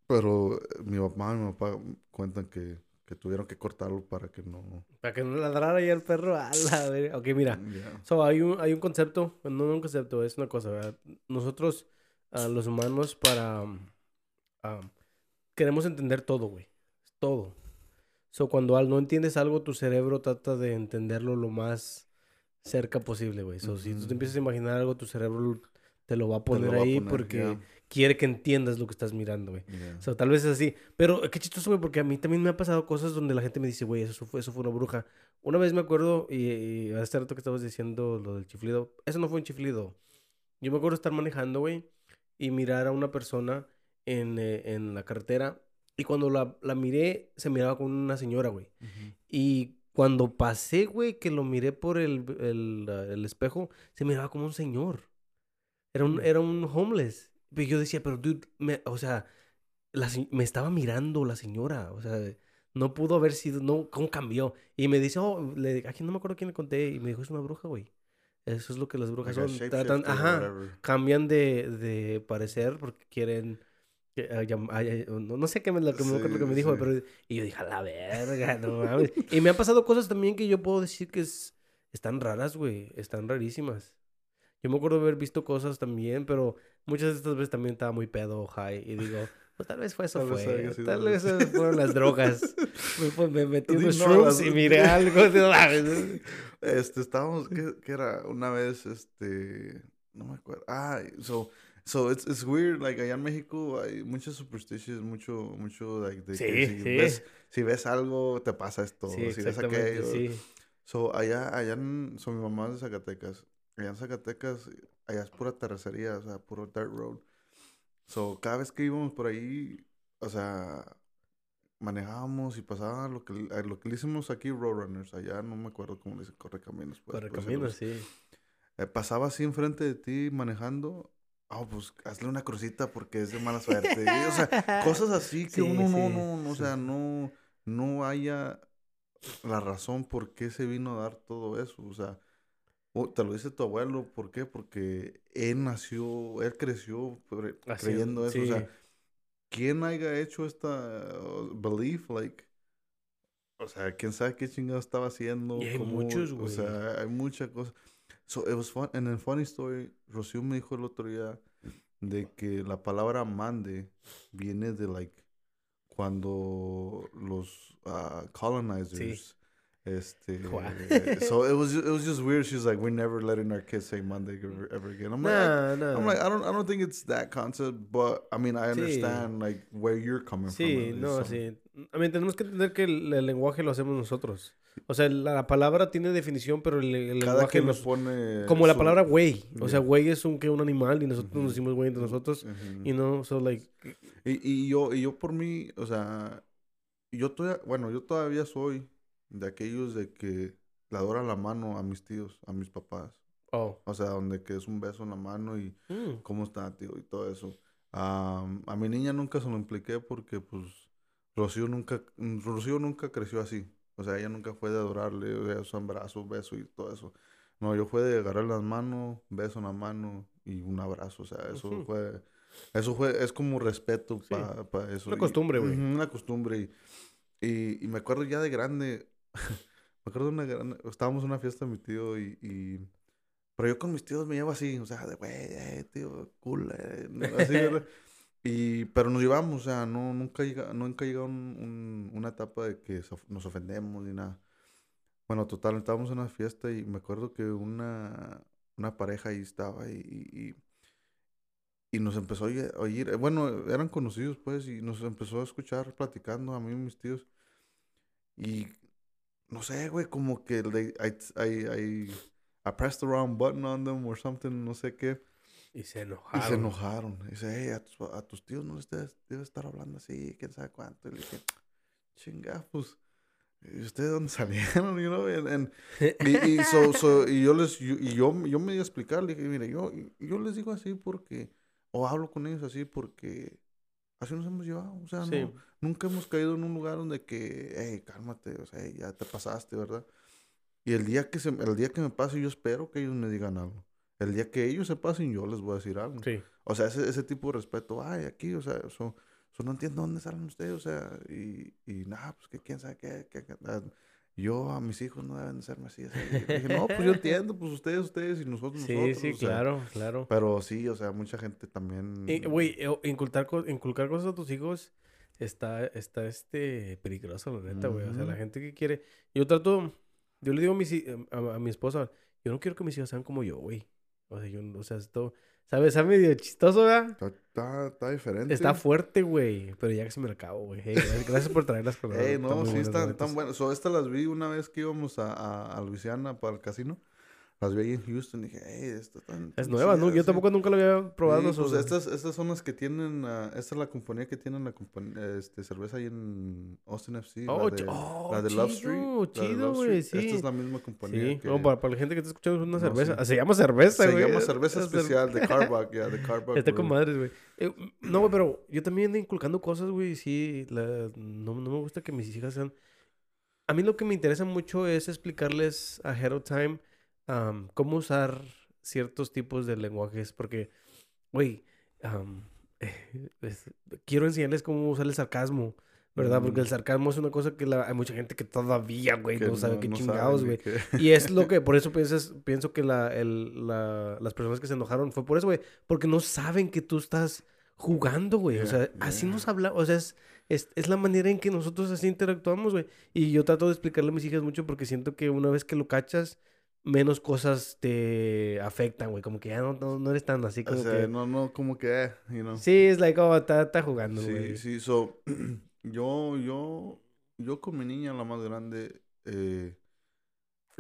Pero mi mamá y mi papá cuentan que, que tuvieron que cortarlo para que no... Para que no ladrara ya el perro. <laughs> A la Ok, mira. So, hay, un, hay un concepto, no, un concepto, es una cosa, ¿verdad? Nosotros, los humanos, para... queremos entender todo, güey. Todo. So, cuando no entiendes algo, tu cerebro trata de entenderlo lo más cerca posible, güey. So, si tú te empiezas a imaginar algo, tu cerebro te lo va a poner ahí porque quiere que entiendas lo que estás mirando, güey. O sea, tal vez es así. Pero qué chistoso, güey, porque a mí también me ha pasado cosas donde la gente me dice, güey, eso fue, eso fue una bruja. Una vez me acuerdo, y, y hace rato que estabas diciendo lo del chiflido, eso no fue un chiflido. Yo me acuerdo estar manejando, güey, y mirar a una persona en, eh, en la carretera y cuando la, la miré, se miraba con una señora, güey. Y cuando pasé, güey, que lo miré por el, el, el, espejo, se miraba como un señor. Era un, era un homeless. Y yo decía, pero dude, me, o sea, me estaba mirando la señora. O sea, no pudo haber sido, no, ¿cómo cambió? Y me dice, oh, le, aquí no me acuerdo quién le conté. Y me dijo, es una bruja, güey. Eso es lo que las brujas son. ajá, cambian de, de parecer porque quieren no, sé qué me, lo, que, me dijo, pero. Y yo dije, a la verga, no mames. y me han pasado cosas también que yo puedo decir que es, están raras, güey. Están rarísimas. Yo me acuerdo haber visto cosas también, pero muchas de estas veces también estaba muy pedo, high. Y digo, <laughs> pues tal vez fue eso, tal fue. Vez tal vez fueron las drogas. <laughs> me, me metí unos shrooms y miré <laughs> algo. este, estábamos, ¿qué, ¿qué, era? Una vez, este. No me acuerdo. Ah, so So it's, it's weird, like allá en México hay muchas superstitions, mucho, mucho, like, de que si, Ves, si ves algo, te pasa esto, si ves aquello. Sí. So allá, allá en, so mi mamá es de Zacatecas, allá en Zacatecas, allá es pura terracería, o sea, puro dirt road. So, cada vez que íbamos por ahí, o sea, manejábamos y pasaba lo que, lo que le hicimos aquí Roadrunners, allá no me acuerdo cómo le dicen, Correcaminos. Pues, Correcaminos, sí. Eh, pasaba así enfrente de ti manejando, oh, pues hazle una crucita porque es de mala suerte. o sea, cosas <laughs> así que uno no, no, no, o sea, no, no haya la razón por qué se vino a dar todo eso. O sea, te lo dice tu abuelo, ¿por qué? Porque él nació, él creció creyendo eso. O sea, ¿quién haya hecho esta uh, belief? Like, o sea, quién sabe qué chingado estaba haciendo. Y hay muchos, güey. O sea, hay muchas cosas. So, it was fun. En el funny story, Rocío me dijo el otro día de que la palabra mande viene de, like, cuando los uh, colonizers Este, so it was it was just weird. She's like, we're never letting our kids say Monday ever, ever again. I'm like. I'm like, I don't I don't think it's that concept, but I mean, I understand sí. like where you're coming sí, from. No, so. sí. I mean, tenemos que entender que el, el, lenguaje lo hacemos nosotros. O sea, la, la palabra tiene definición, pero el, el Cada lenguaje nos pone como la palabra güey. O sea, güey es un que un animal y nosotros uh -huh. nos decimos güey entre nosotros uh -huh. y no, so like. Y, y yo y yo por mí, o sea, yo todavía, bueno, yo todavía soy de aquellos de que le adoran la mano a mis tíos, a mis papás. Oh. O sea, donde que es un beso en la mano y mm. cómo está, tío, y todo eso. Um, a mi niña nunca se lo impliqué porque, pues, Rocío nunca, Rocío nunca creció así. O sea, ella nunca fue de adorarle, o sea, son brazos, beso y todo eso. No, yo fue de agarrar las manos, beso en la mano y un abrazo. O sea, eso uh -huh. fue, eso fue, es como respeto sí. para pa eso. Una costumbre, güey. Una costumbre. Y, y, y, me acuerdo ya de grande, me acuerdo de una gran... Estábamos en una fiesta de mi tío y, y... Pero yo con mis tíos me llevo así, o sea, de güey, eh, tío, cool, eh, así. <laughs> Y, pero nos llevamos, o sea, no, nunca llega, nunca llega un, un, una etapa de que nos ofendemos ni nada. Bueno, total, estábamos en una fiesta y me acuerdo que una, una pareja ahí estaba y, y, y nos empezó a oír, bueno, eran conocidos pues, y nos empezó a escuchar platicando a mí y mis tíos. Y no sé, güey, como que they, I, I, I, I pressed the wrong button on them or something, no sé qué. Y se enojaron. Y se enojaron. Y dice, hey, a tus, a tus tíos no les debes, debes, estar hablando así, quién sabe cuánto. Y le dije, chinga, pues, ¿y ustedes dónde <laughs> salieron? You know? and, and, <laughs> y, y, so, so, y yo les, yo, y yo, yo me di a explicar, le dije, mire, yo, yo les digo así porque, o hablo con ellos así porque así nos hemos llevado. O sea, sí. no, nunca hemos caído en un lugar donde que, hey, cálmate, o sea, ya te pasaste, ¿verdad? Y el día que se, el día que me pase, yo espero que ellos me digan algo. El día que ellos se pasen, yo les voy a decir algo. Sí. O sea, ese, ese tipo de respeto, ay, aquí, o sea, eso, eso no entiendo dónde salen ustedes, o sea, y, y nada, pues que quién sabe qué, qué, qué yo a mis hijos no deben serme así. así. dije, no, pues yo entiendo, pues ustedes, ustedes y nosotros, sí, nosotros. Sí, sí, claro, sea, claro. Pero sí, o sea, mucha gente también. Güey, inculcar, inculcar cosas a tus hijos está, está este, peligroso, la neta, güey. Uh -huh. O sea, la gente que quiere. Yo trato, yo le digo a mi, a, a mi esposa, yo no quiero que mis hijos sean como yo, güey. O sea, yo, o sea, esto, ¿sabes? Está medio chistoso, ¿verdad? Está, está, está, diferente. Está fuerte, güey. Pero ya que se me la acabo, güey. Hey, gracias por traerlas con <laughs> Hey, no, sí, están tan buenas. So, estas las vi una vez que íbamos a, a, a Luisiana para el casino. Las vi ahí en Houston y dije, hey, esto tan... Es nueva, ¿no? Yo tampoco nunca lo había probado. Sí, pues estas, estas son las que tienen, uh, esta es la compañía que tienen la este, cerveza ahí en Austin FC. Oh, la de, oh, la de chido, Love Street. chido, güey, sí. Esta es la misma compañía. Sí, que... no, para, para, la gente que está escuchando es una cerveza. No, sí. Se llama cerveza, güey. Se llama cerveza especial de Carback, <laughs> ya, yeah, de Carback. Está con madres, güey. Eh, no, güey, pero yo también inculcando cosas, güey, sí, la, no, no me gusta que mis hijas sean... A mí lo que me interesa mucho es explicarles ahead of time Um, cómo usar ciertos tipos de lenguajes, porque, güey, um, <laughs> es, quiero enseñarles cómo usar el sarcasmo, ¿verdad? Mm. Porque el sarcasmo es una cosa que la, hay mucha gente que todavía, güey, no sabe no, qué no chingados, güey. Que... Y es lo que, <laughs> por eso piensas, pienso que la, el, la, las personas que se enojaron fue por eso, güey, porque no saben que tú estás jugando, güey. Yeah, o sea, yeah. así nos hablamos, o sea, es, es, es, la manera en que nosotros así interactuamos, güey. Y yo trato de explicarle a mis hijas mucho porque siento que una vez que lo cachas, menos cosas te afectan, güey. Como que ya no, no, no, eres tan así como o sea, que... no, no, como que, eh, you know. Sí, es like, oh, está, está jugando, güey. Sí, sí, so, <clears throat> yo, yo, yo con mi niña, la más grande, eh,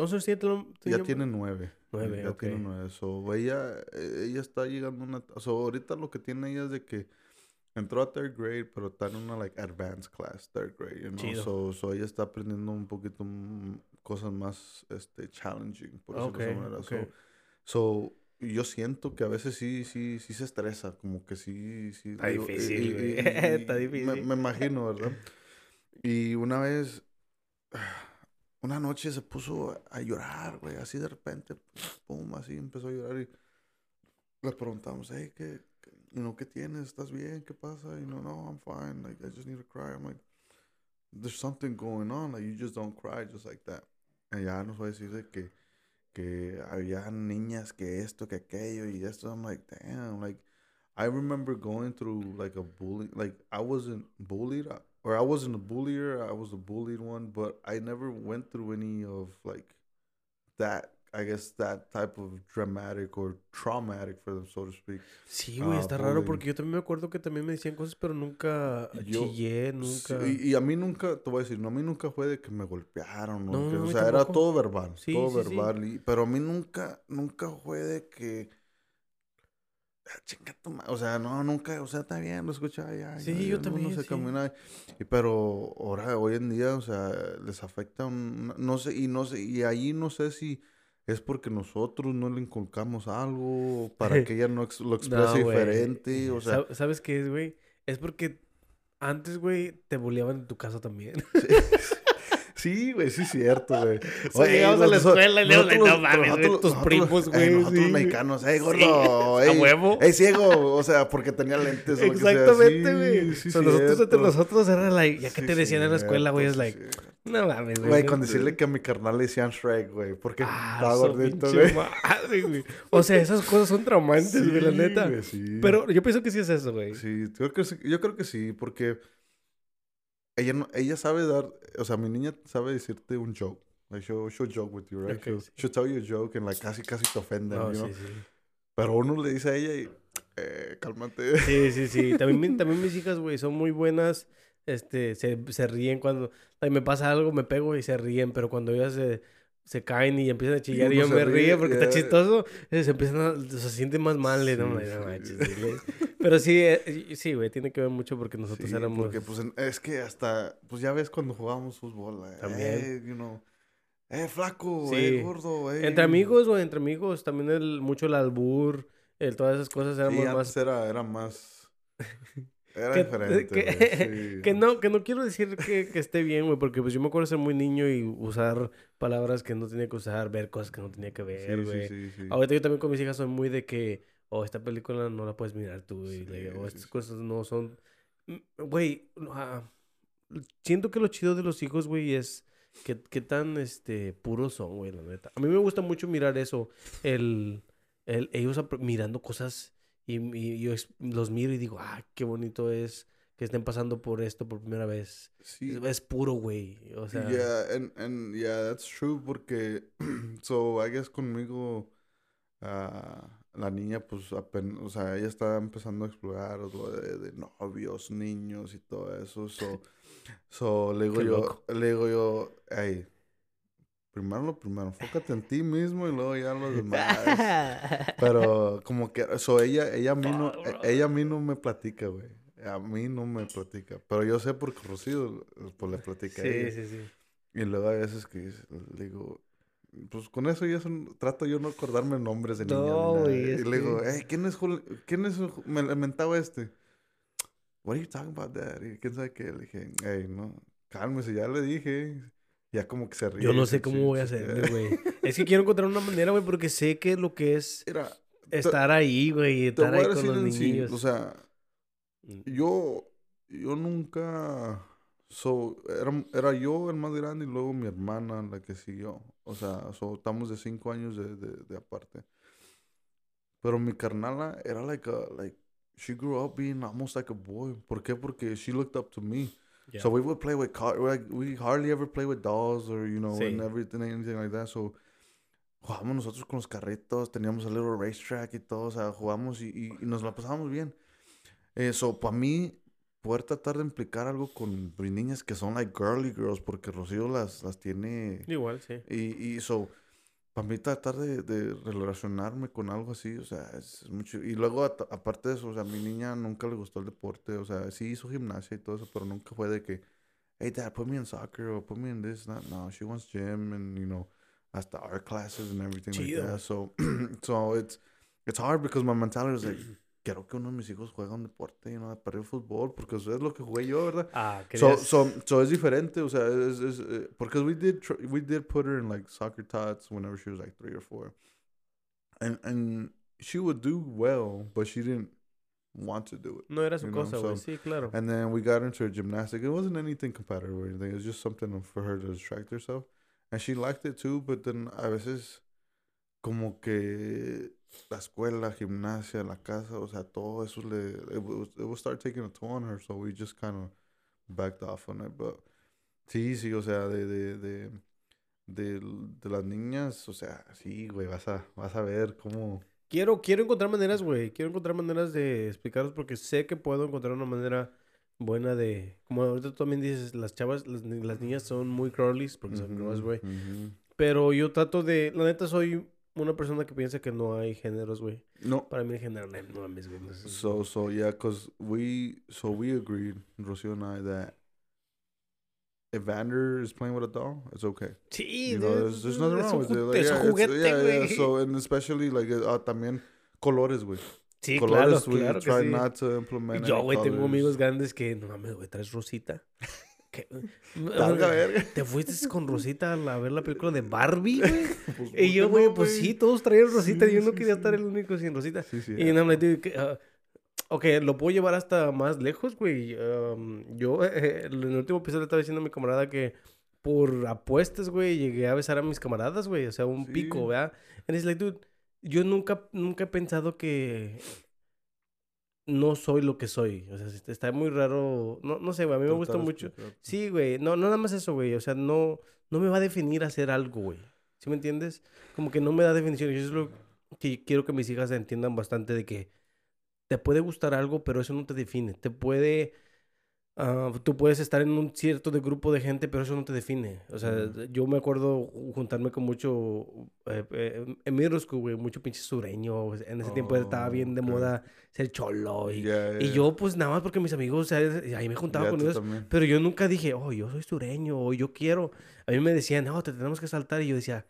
¿Cuántos años tiene? Ya tiene nueve. Nueve, ya tiene nueve. So, ella, eh, ella está llegando a una... So, ahorita lo que tiene ella es de que entró a third grade, pero está en una, like, advanced class, third grade, you know? Chido. So, so, ella está aprendiendo un poquito mm, cosas más, este, challenging, por decirlo de esa manera. ok. So, so, yo siento que a veces sí, sí, sí se estresa, como que sí, sí. Está digo, y- difícil, y- güey. <laughs> y- Está y difícil. Me, me imagino, ¿verdad? Y una vez, <sighs> una noche se puso a llorar, güey, así de repente, <sniffs> pum, así empezó a llorar y le preguntamos, hey, ¿qué, qué, know, ¿qué tienes? ¿Estás bien? ¿Qué pasa? Y no, no, I'm fine, like, I just need to cry. I'm like, there's something going on, like, you just don't cry just like that. Ya nos fue a decir de que, que había niñas que esto, que aquello y esto. I'm like, damn, like, I remember going through like a bully, like I wasn't bullied uh, or I wasn't a bullier, I was a bullied one, but I never went through any of like that. I guess that type of dramatic or traumatic for them, so to speak. Sí, güey, Ah, está raro porque yo también me acuerdo que también me decían cosas, pero nunca Yo- chillé, nunca. y, y a mí nunca, te voy a decir, no, a mí nunca fue de que me golpearon, o, No, que- no, o sea, era todo verbal, Sí, todo sí, verbal, y- pero a mí nunca, nunca fue de que, "Ah, chinga tu ma-", o sea, no, nunca, o sea, está bien, lo escuchaba ya. Sí, yo también, No sé sí. caminar, y, pero ahora, hoy en día, o sea, les afecta, un- no sé, y no sé, y ahí no sé si es porque nosotros no le inculcamos algo <laughs> para que ella no ex- lo exprese No, diferente, o sea, Sab- ¿Sabes qué es, güey? Es porque antes, güey, te bulleaban en tu casa también. <laughs> Sí, güey, sí es cierto, güey. <laughs> sea, llegamos a la nosotros- escuela y luego, nosotros no mames, nosotros güey, tus nosotros- primos, eh, güey, Nosotros sí. los mexicanos, Sí, gordo, a ey, huevo. ey, ciego, o sea, porque tenía lentes o. Exactamente, Sí, güey. sí, O sea, nosotros entre nosotros era like, ya que Sí, te decían en la escuela, güey, es like, sí. No mames, güey. Güey, con decirle que a mi carnal le decían Shrek, güey, porque Ah, estaba gordito, güey. madre, güey. O sea, esas cosas son traumantes, güey, la Sí, neta. güey, sí. Pero yo pienso que sí es eso, güey. Sí, yo creo que sí, yo creo que sí, porque ella, no, ella sabe dar, o sea, mi niña sabe decirte un joke. Like, she'll, she'll joke with you, right? Ok, she'll, sí. she'll tell you a joke and like casi casi te ofende, No, you know? sí, sí. Pero uno le dice a ella y, eh, cálmate. Sí, sí, sí. También, <laughs> también mis hijas, güey, son muy buenas. Este, se, se ríen cuando ay, me pasa algo, me pego y se ríen, pero cuando ellas se, se caen y empiezan a <laughs> chillar y, yo me ríe, río porque está ya. chistoso, eh, se empiezan a, se sienten más mal, y no, Sí, no sí, manches, <laughs> sí. sí. Pero sí, eh, sí, güey, tiene que ver mucho porque nosotros Sí, éramos... porque pues es que hasta, pues ya ves cuando jugábamos fútbol, eh, También. eh, you know, eh, flaco, Sí. eh, gordo, eh. Entre amigos, güey, entre amigos, también el, mucho el albur, el, todas esas cosas Sí, éramos más... era, era más, <laughs> era Que- diferente, que- güey, sí. <laughs> Que no, que no quiero decir que, que esté bien, güey, porque pues yo me acuerdo ser muy niño y usar palabras que no tenía que usar, ver cosas que no tenía que ver, güey. sí, sí, sí. Ahorita yo también con mis hijas soy muy de que, oh, esta película no la puedes mirar tú, o sí, estas cosas no son... Mm, Güey, ah, siento que lo chido de los hijos, güey, es que, que tan, este, puros son, güey, la neta. A mí me gusta mucho mirar eso, el, el ellos mirando cosas y, y yo los miro y digo, ah, qué bonito es que estén pasando por esto por primera vez. Sí, Es, es puro, güey, o sea... yeah, and, and yeah, that's true porque, <clears throat> so, I guess conmigo, ah, la niña, pues, apenas, o sea, ella está empezando a explorar lo de, de novios, niños y todo eso, so, <laughs> so, le digo Qué yo, loco. le digo yo, hey, primero lo primero, enfócate en ti mismo y luego ya en los demás. <laughs> Pero como que, so ella, ella a mí no, ella a mí no me platica, güey. A mí no me platica. Pero yo sé porque Rocío, pues le platica a ella. Sí, sí, sí. Y luego a veces que le digo, pues con eso ya son, trato yo no acordarme nombres de niños. ni No, güey, Y le digo, hey, ¿quién es, Jul- quién es me me mentaba este? What are you talking about that? Y quién sabe qué. Le dije, hey, no, cálmese, ya le dije. Ya como que se ríe. Yo no sé cómo "Sí, voy a sí, hacerle, güey. <laughs> Es que quiero encontrar una manera, güey, porque sé que lo que es Mira, estar ahí, güey, estar ahí con los sí, niños. o sea, Mm. yo, yo nunca, so, era, era yo el más grande y luego mi hermana la que siguió. O sea, so, estamos de cinco años de, de, de aparte. Pero mi carnala era like a, like, she grew up being almost like a boy. ¿Por qué? Porque she looked up to me. Yeah. So we would play with car, like, we hardly ever play with dolls or, you know, Sí. and everything, anything like that. So, jugábamos nosotros con los carritos, teníamos el little racetrack y todo, o sea, jugamos y, y, y nos la pasábamos bien. Eh, so, para mí, poder tratar de implicar algo con mis niñas que son like girly girls, porque Rocío las, las tiene... Igual, sí. Y, y so, para mí tratar de, de, relacionarme con algo así, o sea, es, mucho. Y luego, aparte de eso, o sea, a mi niña nunca le gustó el deporte, o sea, sí hizo gimnasia y todo eso, pero nunca fue de que, hey, dad, put me in soccer or put me in this. Not, no, she wants gym and, you know, hasta art classes and everything like that. So, <clears throat> so it's, it's hard because my mentality is like, quiero que uno de mis hijos juegue un deporte y no para el fútbol, porque eso es lo que jugué yo, ¿verdad? Ah, so, so, so, es diferente, o sea, es, es, eh, porque we did, we did put her in like soccer tots whenever she was like three or four. And, and she would do well, but she didn't want to do it. No era su cosa, güey. sí, claro. And then we got into her gymnastic. It wasn't anything competitive or anything. It was just something for her to distract herself. And she liked it too, but then a veces como que la escuela, gimnasia, la casa, o sea, todo eso le, it would, it would start taking a toll on her, so we just kind of backed off on it, but sí, sí, o sea, de, de, de, de, de las niñas, o sea, sí, güey, vas a, vas a ver cómo... Quiero, quiero encontrar maneras, güey, quiero encontrar maneras de explicarlos porque sé que puedo encontrar una manera buena de, como ahorita tú también dices, las chavas, las, las niñas son muy curlies porque son girls, güey, pero yo trato de, la neta soy una persona que piensa que no hay géneros, güey. No. Para mí el género no, no mames, güey. No so, so, yeah, because we, so we agreed, Rocio and I, that if Vander is playing with a doll, it's okay. Sí, you know, there's, there's nothing wrong with it. Like, yeah, juguete, yeah, yeah, so, and especially, like, uh, también colores, güey. Sí, colores, claro, claro que try sí. not to implement Yo, güey, tengo amigos grandes que, no mames, güey, traes rosita. <laughs> ¿Te fuiste con Rosita a ver la película de Barbie, güey? Pues, y yo, güey, pues sí, todos traían Rosita. y yo no quería estar el único sin Rosita. y no me dije, uh, ok, lo puedo llevar hasta más lejos, güey. yo, eh, en el último episodio estaba diciendo a mi camarada que por apuestas, güey, llegué a besar a mis camaradas, güey. O sea, un pico, ¿verdad? Y es like, dude, yo nunca, nunca he pensado que no soy lo que soy. O sea, está muy raro. No, no sé, güey. A mí me gusta mucho. Sí, güey. No, no nada más eso, güey. O sea, no, no me va a definir hacer algo, güey. ¿Sí me entiendes? Como que no me da definición. Y eso es lo que quiero que mis hijas entiendan bastante de que te puede gustar algo, pero eso no te define. Te puede Ah, tú puedes estar en un cierto de grupo de gente, pero eso no te define. O sea, yo me acuerdo juntarme con mucho, eh, eh, en mi güey, mucho pinche sureño. En ese tiempo estaba bien de moda ser cholo. Y, y, yo, pues nada más porque mis amigos, ahí me juntaba con ellos. Pero yo nunca dije, oh, yo soy sureño, o yo quiero. A mí me decían, no, te tenemos que saltar. Y yo decía,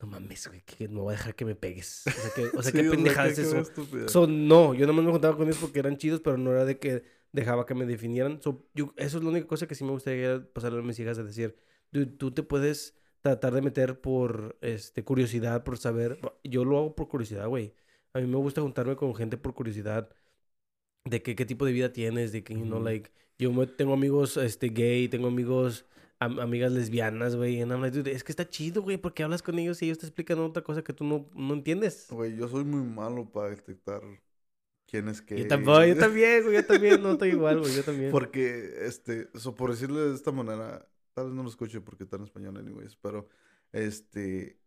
no mames, güey, que no voy a dejar que me pegues. O sea, que, o sea, <laughs> qué pendejada es eso. no, yo nomás me juntaba con ellos porque eran chidos, pero no era de que dejaba que me definieran. yo, eso es la única cosa que sí me gustaría pasarle a mis hijas de decir, tú, te puedes tratar de meter por este, curiosidad, por saber. Yo lo hago por curiosidad, güey. A mí me gusta juntarme con gente por curiosidad de qué, qué tipo de vida tienes, de que, you know, like, yo tengo amigos este, gay, tengo amigos, amigas lesbianas, güey, like, es que está chido, güey, porque hablas con ellos y ellos te explican otra cosa que tú no, no entiendes. Güey, yo soy muy malo para detectar quién es que... Yo, tampoco, yo <laughs> también, güey, yo también, no estoy igual, güey, yo también. Porque, este, so, por decirle de esta manera, tal vez no lo escuche porque está en español, anyways, pero, este,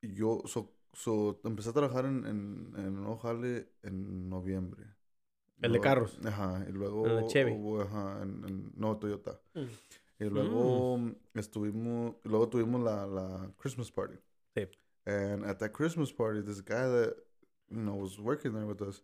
yo, so, so empecé a trabajar en, en, en un en noviembre. ¿El de carros? Ajá, y luego... ¿El Chevy? ajá, en, no, Toyota. Mm. Y luego mm. estuvimos, luego tuvimos la, la Christmas party. Sí. And at that Christmas party, this guy that, you know, was working there with us,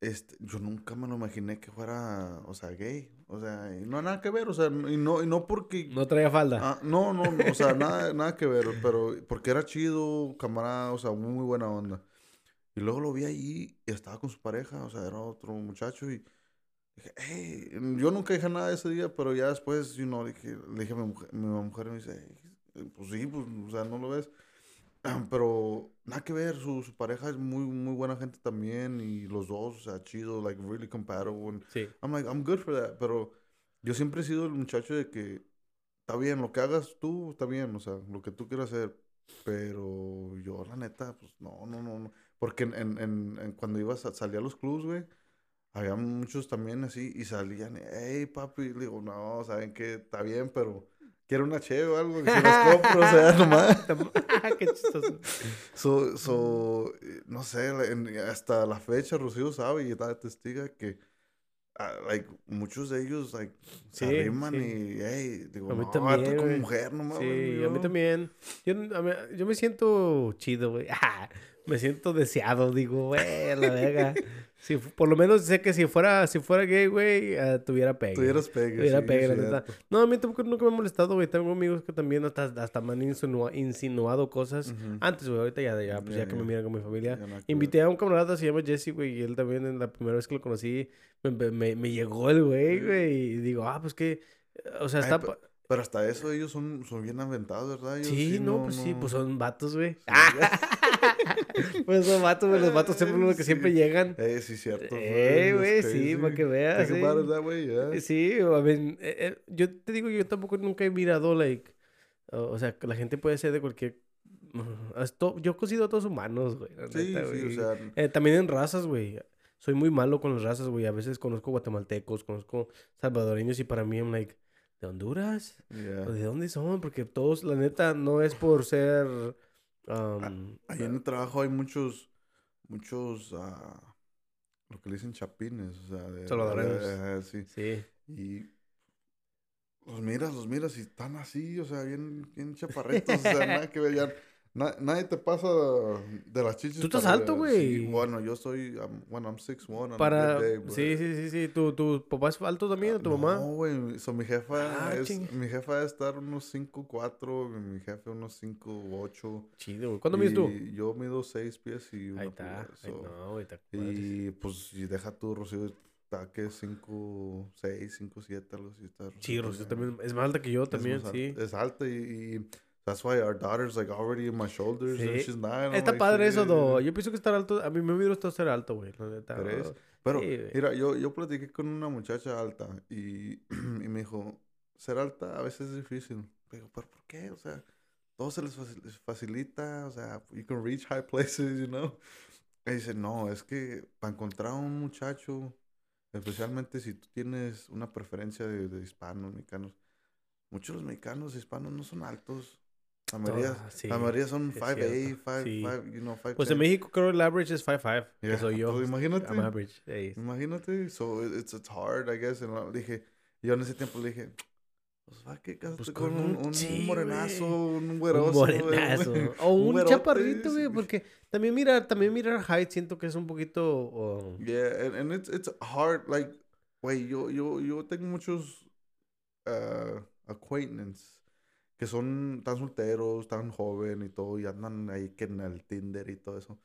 este, yo nunca me lo imaginé que fuera, o sea, gay. O sea, y no nada que ver, o sea, y no, y no porque... No traía falda. Ah, no, no, o sea, nada, nada que ver, pero porque era chido, camarada, o sea, muy buena onda. Y luego lo vi ahí y estaba con su pareja, o sea, era otro muchacho y dije, hey, yo nunca dije nada ese día, pero ya después, you know, dije, le dije a mi mujer, mi mujer me dice, pues sí, pues, o sea, no lo ves. <clears throat> Pero nada que ver, su, su, pareja es muy, muy buena gente también y los dos, o sea, chido, like really compatible. sí. I'm like, I'm good for that. Pero yo siempre he sido el muchacho de que está bien, lo que hagas tú está bien, o sea, lo que tú quieras hacer. Pero yo, la neta, pues no, no, no. no. Porque en, en, en, cuando ibas a salir a los clubs, güey, había muchos también así y salían, hey papi, le digo, no, saben que está bien, pero quiero una che o algo, que se las <laughs> compro, o sea, <laughs> nomás. <laughs> Qué chistoso. So, so, no sé, hasta la fecha Rocío sabe y está testiga que uh, like, muchos de ellos, like, se arriman y, hey, digo, a mí no, también, como güey. mujer, no mames. Sí, a mí yo". también. Yo, a mí- yo me siento chido, güey. me siento deseado, digo, güey, la verga. Si, por lo menos sé que si fuera, si fuera gay, güey, eh, tuviera pegue. Tuvieras pegue, Tuviera sí, pegue, la neta. No, a mí tampoco nunca me ha molestado, güey. Tengo amigos que también hasta, hasta me han insinua- insinuado cosas. Ujú. Antes, güey, ahorita ya, ya, pues Ya, ya que me miran con mi familia. Invité a un camarada, se llama Jesse, güey, y él también, en la primera vez que lo conocí, me, me- me- me llegó el güey, güey, y digo, ah, pues que, o sea, Ay, está... Pero hasta eso ellos son, son bien aventados, ¿verdad? Ellos Sí, no, pues sí, pues son vatos, güey. Sí. <laughs> <laughs> pues son vatos, güey, los vatos siempre los que Sí. siempre llegan. Eh, sí, cierto. Eh, güey, sí, para que veas, sí. way, yeah. Sí, I mean, eh, eh, yo te digo, yo tampoco nunca he mirado, like, o o sea, la gente puede ser de cualquier... Esto, yo considero a todos humanos, güey. Sí, neta, sí, o güey. sea, Eh, también en razas, güey. Soy muy malo con las razas, güey. A veces conozco guatemaltecos, conozco salvadoreños y para mí, I'm like, ¿de Honduras? yeah. ¿O ¿De dónde son? Porque todos, la neta, no es por ser... um, Ahí en el trabajo hay muchos, muchos, ah, lo que le dicen chapines, o sea, de... Salvadoreños. de- eh, sí. sí. Y los miras, los miras y están así, o sea, bien, bien chaparritos, o sea, <laughs> nada que ver, ya, na- nadie te pasa de las chichis. Tú estás para alto, arriba. Sí, güey. bueno, yo soy, um, bueno, I'm 6'1", Para... day, but- Sí, sí, sí, sí. ¿Tu, ¿Tu papá es alto también o tu mamá? No, güey, so, mi jefa Ah, es, chinga. mi jefa debe estar unos 5'4", mi jefe unos 5'8". Chido, güey. ¿Cuándo mides tú? Yo mido 6 pies y Ahí está. Ay, so, no, güey. Y pues, y deja tu Rocío, está que 5, 6, 5, 7, algo así. Está Sí, Rocío también. Es más alta que yo Es también, más sí. alta- Es alta y, y that's why our daughter's like already in my shoulders and Sí. she's nine. Está like, padre sí. eso, do. Yo pienso que estar alto... A mí me hubiera gustado ser alto, güey. ¿Crees? Pero, Sí, mira, yo, yo platiqué con una muchacha alta y, <clears throat> y me dijo, ser alta a veces es difícil. Digo, ¿pero por qué? O sea, todo se les faci- les facilita, o sea, you can reach high <laughs> places, you know. Y dice, no, es que para encontrar un muchacho, especialmente si tú tienes una preferencia de, de hispanos, mexicanos, muchos de los mexicanos hispanos no son altos. La mayoría, sí, la mayoría son es 5'8", cierto, 5'5", sí. you know, 5'10". Pues en México creo el average es 5'5", que Yeah, soy yo. pues imagínate. I'm average. ey. Imagínate, so it- it's, it's hard, I guess. And uh, dije, yo en ese tiempo le dije, pues va que casarte Pues con con un, un- un sí, morenazo, güey. un Un güeroso. güey, morenazo. un- O un, güerote, chaparrito, güey. Porque también mirar, también mirar height siento que es un poquito... oh, Yeah, and, and it's, it's hard, like, güey, yo, yo, yo tengo muchos uh, acquaintances que son tan solteros, tan joven y todo, y andan ahí que en el Tinder y todo eso.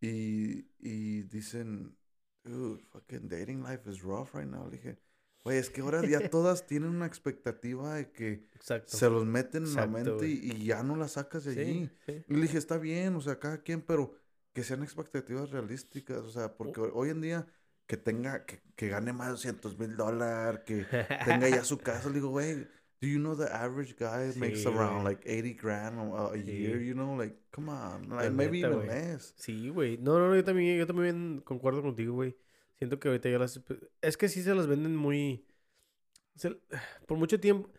Y, y dicen, dude, fucking dating life is rough right now. Le dije, güey, es que ahora ya <laughs> todas tienen una expectativa de que exacto. se los meten en la Exacto, mente y, y ya no la sacas de allí. Sí, sí. Y le dije, está bien, o sea, cada quien, pero que sean expectativas realísticas, o sea, porque Oh. hoy- hoy en día que tenga, que, que gane más de 200 mil dólares, que tenga ya su <laughs> casa, le digo, güey, do you know the average guy makes Sí, around güey. like 80 grand a, a year, Sí. you know, like, come on, like, maybe even less. Sí, güey. No, no, no, yo también, yo también concuerdo contigo, güey. Siento que ahorita ya las... Es que sí se las venden muy... se- Por mucho tiempo...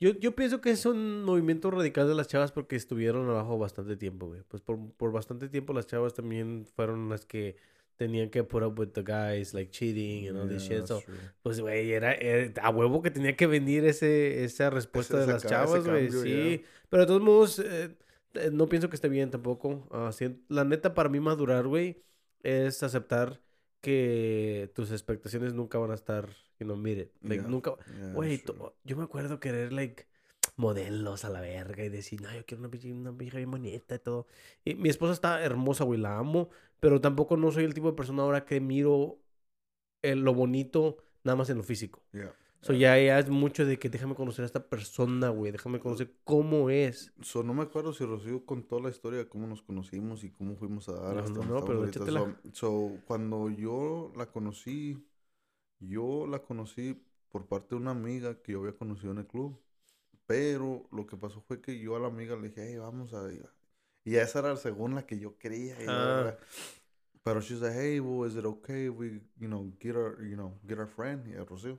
Yo, yo pienso que es un movimiento radical de las chavas porque estuvieron abajo bastante tiempo, güey. Pues por, por bastante tiempo las chavas también fueron las que tenían que put up with the guys, like cheating and all this Yeah, shit. So, true. pues, güey, era, era a huevo que tenía que venir ese, esa respuesta de ese las ca- ese chavas, güey. Sí, ya. pero de todos modos, eh, eh, no pienso que esté bien tampoco. Ah, sien- la neta, para mí madurar, güey, es aceptar que tus expectaciones nunca van a estar, you know, mire, like, Yeah, nunca... yeah, Güey, yo me acuerdo querer, like, modelos a la verga y decir, no, yo quiero una una vieja bien bonita y todo. Y mi esposa está hermosa, güey, la amo, pero tampoco no soy el tipo de persona ahora que miro eh, lo bonito nada más en lo físico. Yeah. So, ya, ya es mucho de que déjame conocer a esta persona, güey, déjame conocer cómo es. So, no me acuerdo si Rocío contó la historia de cómo nos conocimos y cómo fuimos a dar No, hasta no, no, pero. So, so, cuando yo la conocí, yo la conocí por parte de una amiga que yo había conocido en el club. Pero lo que pasó fue que yo a la amiga le dije, hey, vamos a... Y esa era según la que yo quería. y Ah. Pero she's like, hey, well, is it okay if we, you know, get our, you know, get our friend, yeah, Rocío,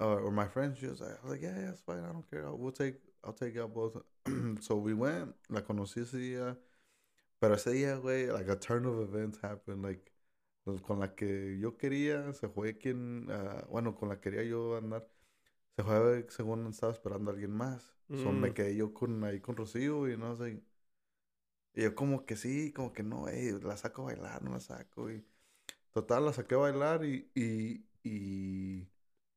uh, or my friend? She was like, I was like, yeah, yeah, it's fine, I don't care. I'll, we'll take, I'll take out both. <clears throat> so we went, la conocí ese día, pero ese día, güey, like a turn of events happened, like, con la que yo quería, se fue quien, uh, bueno, con la que quería yo andar, se fue según estaba esperando a alguien más. Mm. me quedé yo con, ahí con Rocío y no sé. Y yo como que sí, como que no, eh, la saco a bailar, no la saco. Y total, la saqué a bailar y, y, y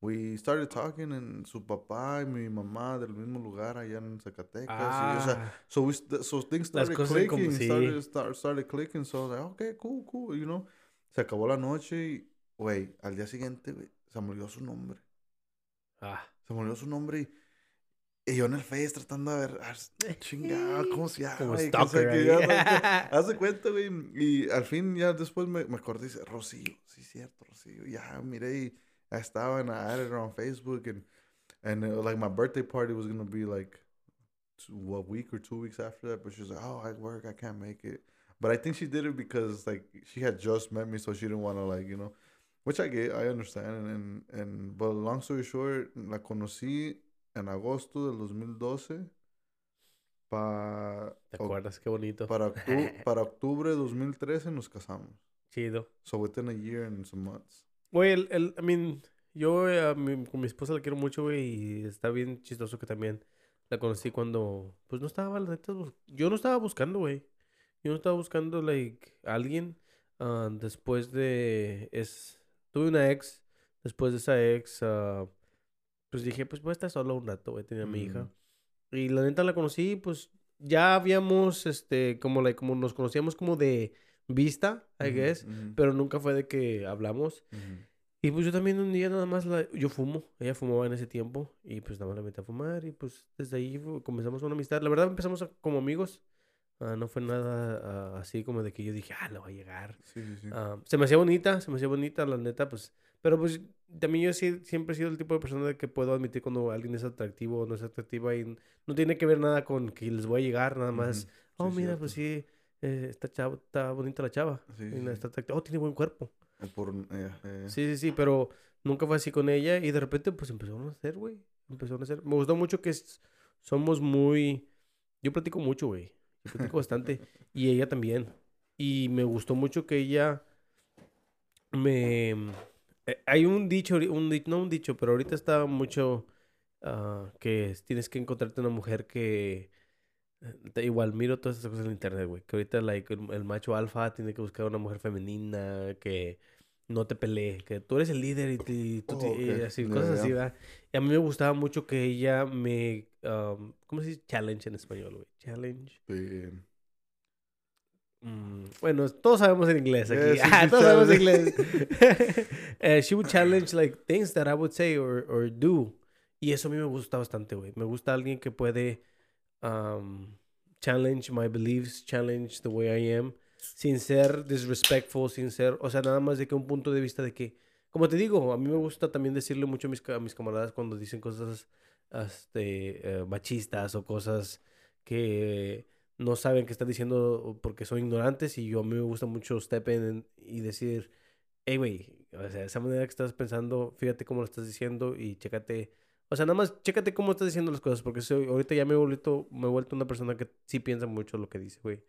we started talking and su papá y mi mamá del mismo lugar allá en Zacatecas. Ah. Y, o sea, ah. so, we, so things started clicking, como, sí. started, started, started, clicking, so like, okay, cool, cool, you know. Se acabó la noche y, güey, al día siguiente, se me olvidó su nombre. Ah. Se me olvidó su nombre y y yo en el Face tratando de ver, ah, <laughs> chingado, ¿cómo se llama? Como stalker. <laughs> Hace cuenta, güey. Y al fin, ya después me, me acordé y dice, Rocío. Sí, cierto, Rocío. Ya, miré y ya estaba and I added her on Facebook. And, and uh, like, my birthday party was going to be like two, a week or two weeks after that. But she was like, oh, I work, I can't make it. But I think she did it because, like, she had just met me, so she didn't want to, like, you know. Which I get, I understand. And, and, and, but long story short, la conocí en agosto del 2012. Pa ¿Te acuerdas? Qué bonito. Para, <laughs> para octubre de 2013 nos casamos. Chido. So within a year and some months. Güey, el, el, I mean, yo a mi, con mi esposa la quiero mucho, güey, y está bien chistoso que también la conocí cuando, pues no estaba, yo no estaba buscando, güey. Yo no estaba buscando, like, alguien. Uh, después de, es, tuve una ex, después de esa ex, uh, pues dije, pues voy a estar solo un rato, güey, tenía a mi hija. Y la neta la conocí, pues ya habíamos, este, como, la, como nos conocíamos como de vista, I guess, pero nunca fue de que hablamos. Y pues yo también un día nada más, la, yo fumo, ella fumaba en ese tiempo y pues nada más la metí a fumar y pues desde ahí comenzamos una amistad. La verdad empezamos como amigos, ah, no fue nada ah, así como de que yo dije, ah, le va a llegar. Sí, sí, sí. Ah, se me hacía bonita, se me hacía bonita, la neta, pues pero pues también yo sí, siempre he sido el tipo de persona que puedo admitir cuando alguien es atractivo o no es atractiva y no tiene que ver nada con que les voy a llegar, nada más. Oh, mira, pues sí, eh, está, está bonita la chava. está atractiva. Oh, tiene buen cuerpo. Eh, sí, sí, sí, pero nunca fue así con ella y de repente pues empezó a nacer, güey. Empezó a nacer. Me gustó mucho que somos muy... Yo platico mucho, güey. Yo platico bastante. <laughs> Y ella también. Y me gustó mucho que ella me eh, hay un dicho, un, no un dicho, pero ahorita está mucho uh, que tienes que encontrarte una mujer que... Eh, igual miro todas esas cosas en internet, güey. Que ahorita like, el, macho alfa tiene que buscar una mujer femenina que no te pelee, que tú eres el líder y, tú, oh, así, cosas así, ¿verdad? Y a mí me gustaba mucho que ella me, um, ¿cómo se dice? Challenge en español, güey. Challenge. Sí. Mm, bueno, todos sabemos en inglés aquí. <laughs> ah, todos sabemos en inglés. uh, <laughs> she would challenge like things that I would say or, or do. Y eso a mí me gusta bastante, güey. Me gusta alguien que puede um, challenge my beliefs, challenge the way I am, sin ser disrespectful, sin ser, o sea, nada más de que un punto de vista de que, como te digo, a mí me gusta también decirle mucho a mis, a mis camaradas cuando dicen cosas este, uh, machistas o cosas que no saben qué están diciendo porque son ignorantes y yo a mí me gusta mucho step in y decir, hey, güey, o sea, esa manera que estás pensando, fíjate cómo lo estás diciendo y chécate, o sea, nada más chécate cómo estás diciendo las cosas porque soy, ahorita ya me he, vuelto, me he vuelto una persona que sí piensa mucho lo que dice, güey.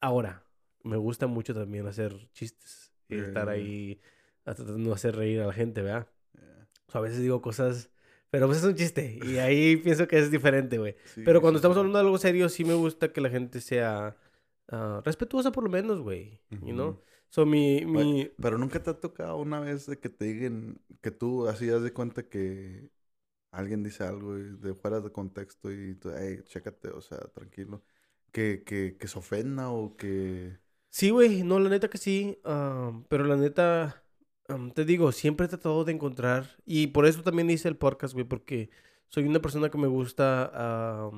Ahora, me gusta mucho también hacer chistes y estar ahí tratando de hacer reír a la gente, ¿verdad? O sea, a veces digo cosas pero pues es un chiste. Y ahí <laughs> pienso que es diferente, güey. Pero cuando estamos hablando de algo serio, sí me gusta que la gente sea uh, respetuosa por lo menos, güey. You know? So, mi, mi... Pero nunca te ha tocado una vez de que te digan que tú así das de cuenta que alguien dice algo de fuera de contexto y tú, hey, chécate, o sea, tranquilo. Que, que, que se ofenda o que... Sí, güey, no, la neta que sí. pero la neta, te digo, siempre he tratado de encontrar, y por eso también hice el podcast, güey, porque soy una persona que me gusta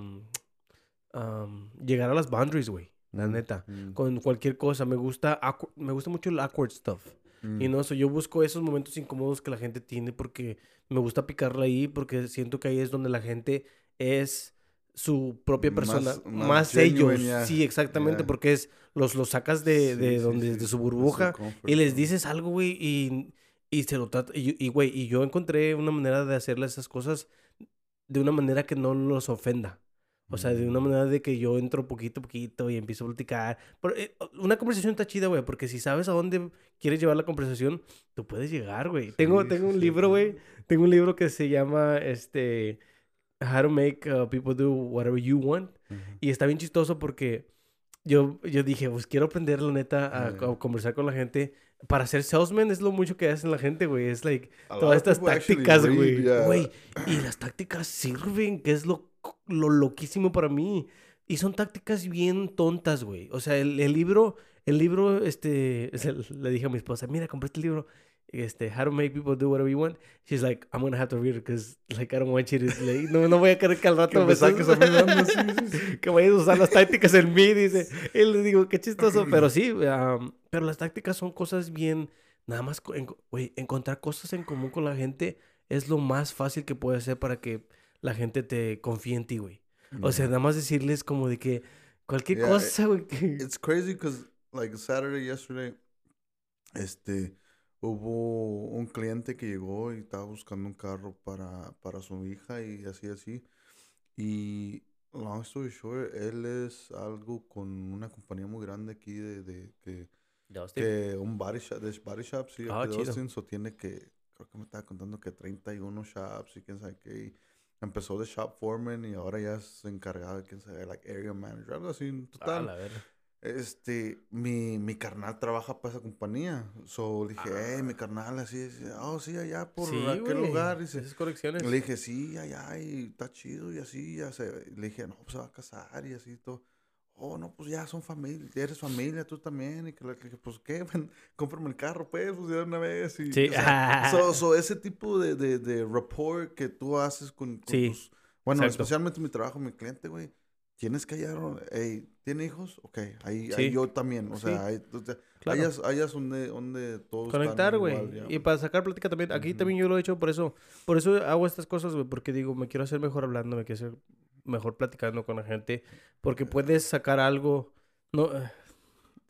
llegar a las boundaries, güey, la mm, neta, mm. con cualquier cosa. Me gusta, me gusta mucho el awkward stuff. Y mm. no, so, yo busco esos momentos incómodos que la gente tiene porque me gusta picarla ahí, porque siento que ahí es donde la gente es su propia persona, más, ellos. Sí, exactamente, porque es los, los sacas de, de donde de su burbuja y les dices algo, güey, y, y se lo trata y güey, y, yo encontré una manera de hacerle esas cosas de una manera que no los ofenda. O sea, de una manera de que yo entro poquito a poquito y empiezo a platicar. Eh, una conversación está chida, güey, porque si sabes a dónde quieres llevar la conversación, tú puedes llegar, güey. tengo, tengo un libro, güey. Tengo un libro que se llama, este, How to Make uh, People Do Whatever You Want. Y está bien chistoso porque yo, yo dije, pues quiero aprender, la neta, a, conversar con la gente. Para ser salesman es lo mucho que hacen la gente, güey. Es like, todas estas tácticas, güey. Güey, y las tácticas sirven, que es lo, lo loquísimo para mí. Y son tácticas bien tontas, güey. O sea, el, el libro, el libro, este, <laughs> le dije a mi esposa, mira, compré este libro este, how to make people do whatever you want. She's like, I'm gonna have to read it because, like, I don't want you to, like, no, no voy a querer que al rato me saques a mí <laughs> que vayas a usar las tácticas en mí, dice. Y le digo, qué chistoso, pero <clears throat> sí, um, pero las tácticas son cosas bien, nada más, güey, encontrar cosas en común con la gente es lo más fácil que puede hacer para que la gente te confíe en ti, güey. O sea, nada más decirles como de que cualquier cosa, güey. It's crazy because, like, Saturday, yesterday, este hubo un cliente que llegó y estaba buscando un carro para, para su hija y así, así. Y long story short, él es algo con una compañía muy grande aquí de, de que, que un body shop, de body shop, sí, ah, de Austin, so tiene que, creo que me estaba contando que 31 shops y quién sabe qué. empezó de shop foreman y ahora ya es encargado de quién sabe, like area manager, algo así, total. Ah, este, mi, mi carnal trabaja para esa compañía. So le dije, ah. mi carnal, así, oh, sí, allá por aquel lugar. Dice, Esas conexiones. Le dije, sí, allá, y está chido, y así, ya se. Le dije, no, pues se va a casar, y así todo. Oh, no, pues ya son familia, eres familia, tú también. Y que le dije, pues qué, <laughs> cómprame el carro, pues, pues de una vez. Y, sí. <laughs> so, so, ese tipo de, de, de rapport que tú haces con, tus. Bueno, especialmente mi trabajo, mi cliente, güey tienes que hallar, hey, ¿tiene hijos? Ok, ahí, yo también, o sea, hay, hayas, donde, donde todos Conectar, güey, y para sacar plática también, aquí también yo lo he hecho, por eso, por eso hago estas cosas, güey, porque digo, me quiero hacer mejor hablando, me quiero hacer mejor platicando con la gente, porque puedes sacar algo, no, eh,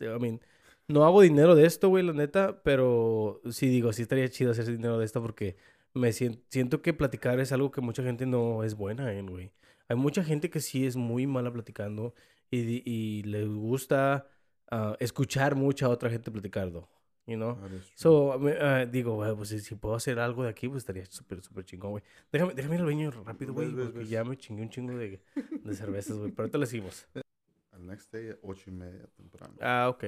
I mean, no hago dinero de esto, güey, la neta, pero sí digo, sí estaría chido hacer dinero de esto porque me siento, siento que platicar es algo que mucha gente no es buena en, güey. Hay mucha gente que sí es muy mala platicando y, y le gusta uh, escuchar mucha a otra gente platicando. You know? So, uh, digo, pues si, puedo hacer algo de aquí, pues estaría súper, súper chingón, güey. Déjame, déjame ir al baño rápido, güey, porque ya me chingué un chingo de, de cervezas, güey. Pero ahorita le seguimos. <laughs> El next day, ocho y media temprano. Ah, ok.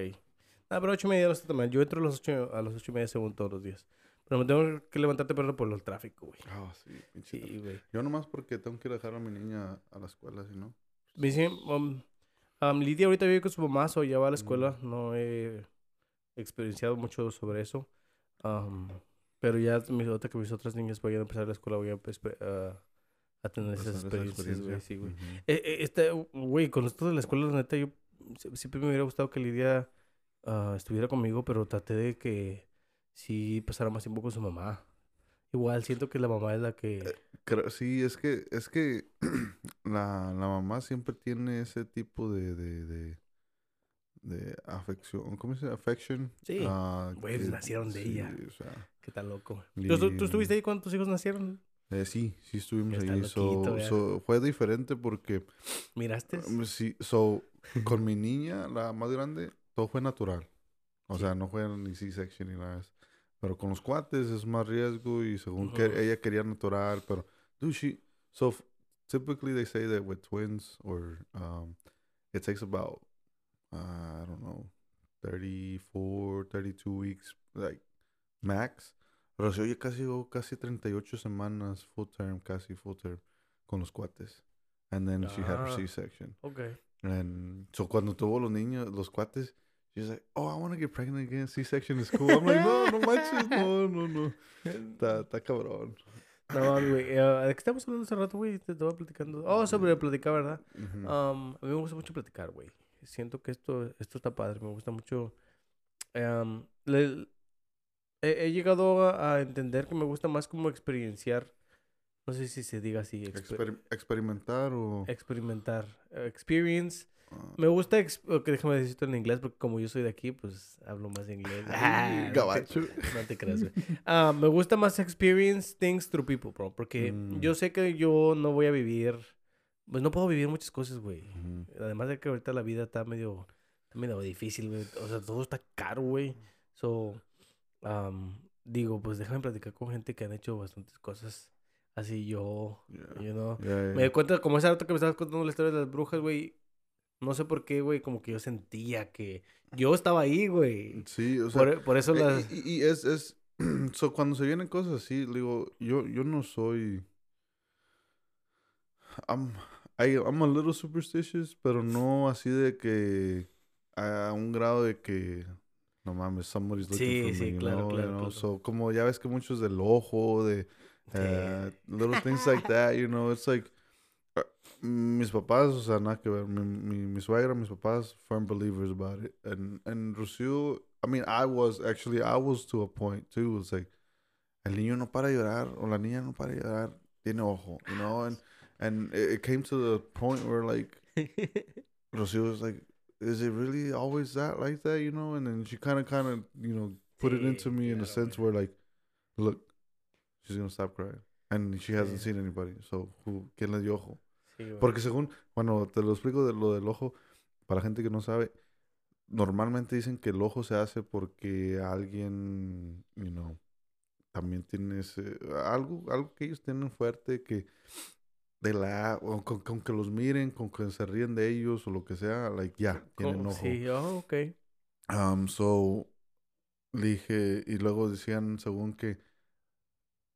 Ah, pero ocho y media no está también. Yo entro a las ocho, a las ocho y media según todos los días. Pero me tengo que levantar temprano por el tráfico, güey. Ah, sí, Sí, güey. Yo nomás porque tengo que dejar a mi niña a la escuela, si no. Me dicen, um, um, Lidia ahorita vive con su mamá, o ya va a la escuela. Mm. No he experienciado mucho sobre eso. Um, pero ya mis, que mis otras niñas vayan a empezar la escuela, voy a, a tener esas experiencias, güey. Sí, güey. Eh, eh, este, güey, con esto de la escuela, la neta, yo siempre me hubiera gustado que Lidia uh, estuviera conmigo, pero traté de que sí pasara más tiempo con su mamá. Igual siento que la mamá es la que... Eh, sí, es que, es que <clears throat> la, la mamá siempre tiene ese tipo de, de, de, de afección. ¿Cómo se dice? Affection. Sí. Uh, Güey, nacieron de ella. O sea, Qué tal loco. ¿Tú, estuviste ahí cuando tus hijos nacieron? Eh, sí, sí estuvimos ahí. So, fue diferente porque... ¿Miraste? Um, sí, so, con mi niña, la más grande, todo fue natural. O sea, no fue ni C-section ni nada de eso. Pero con los cuates es más riesgo y según que ella quería natural, pero dude, she so typically they say that with twins or um, it takes about uh, I don't know 34, 32 weeks like max. Pero se oye casi casi 38 semanas full term, casi full term con los cuates. And then she had her ah, C-section. Okay. And so cuando tuvo los niños, los cuates, She's like, oh, I want to get pregnant again. C-section is cool. I'm like, no, no <laughs> manches, no, no, no. Está, está cabrón. No, güey. Uh, ¿De qué estamos hablando hace rato, güey? Te estaba platicando. Oh, sobre platicar, ¿verdad? um, a mí me gusta mucho platicar, güey. Siento que esto, esto está padre. Me gusta mucho. Um, le, he, he, llegado a, a, entender que me gusta más como experienciar. No sé si se diga así. Exper experimentar o. Experimentar. Uh, experience me gusta, que déjame decirlo en inglés, porque como yo soy de aquí, pues hablo más inglés. <laughs> Ah, gabacho. No te, creas. Ah, me gusta más experience things through people, bro. Porque mm. yo sé que yo no voy a vivir pues no puedo vivir muchas cosas, güey. Además de que ahorita la vida está medio, medio difícil, güey. O sea, todo está caro, güey. So, digo, pues déjame platicar con gente que han hecho bastantes cosas así yo, you know. Me doy cuenta, como esa otra que me estabas contando la historia de las brujas, güey. No sé por qué, güey, como que yo sentía que yo estaba ahí, güey. Sí, o sea. Por, eso eh, las... Y, es, es, <clears throat> so, cuando se vienen cosas así, digo, yo, yo no soy... I'm, I, I'm a little superstitious, pero no así de que a un grado de que no mames, somebody's looking sí, for sí, me, claro, know, claro, claro. So, como ya ves que muchos del ojo, de uh, little things like that, you know, it's like mis papás, o sea, nada que ver, mi, mi, mi suegra, mis papás, firm believers about it, and and Rocio, I mean, I was actually, I was to a point too, it's like el niño no para llorar o la niña no para llorar, tiene ojo, you know, and and it came to the point where like <laughs> Rocio was like is it really always that like that, you know? And then she kind of, kind of, you know, put it into me in a sense where like, look, she's gonna stop crying, and she hasn't seen anybody, so who, quién le dio ojo? Porque según, bueno, te lo explico de lo del ojo para gente que no sabe. Normalmente dicen que el ojo se hace porque alguien, you know, también tiene ese, algo, algo que ellos tienen fuerte que de la con, con, que los miren, con que se ríen de ellos o lo que sea, like ya, tienen ojo. Sí, oh, ok. Um, so dije, y luego decían según que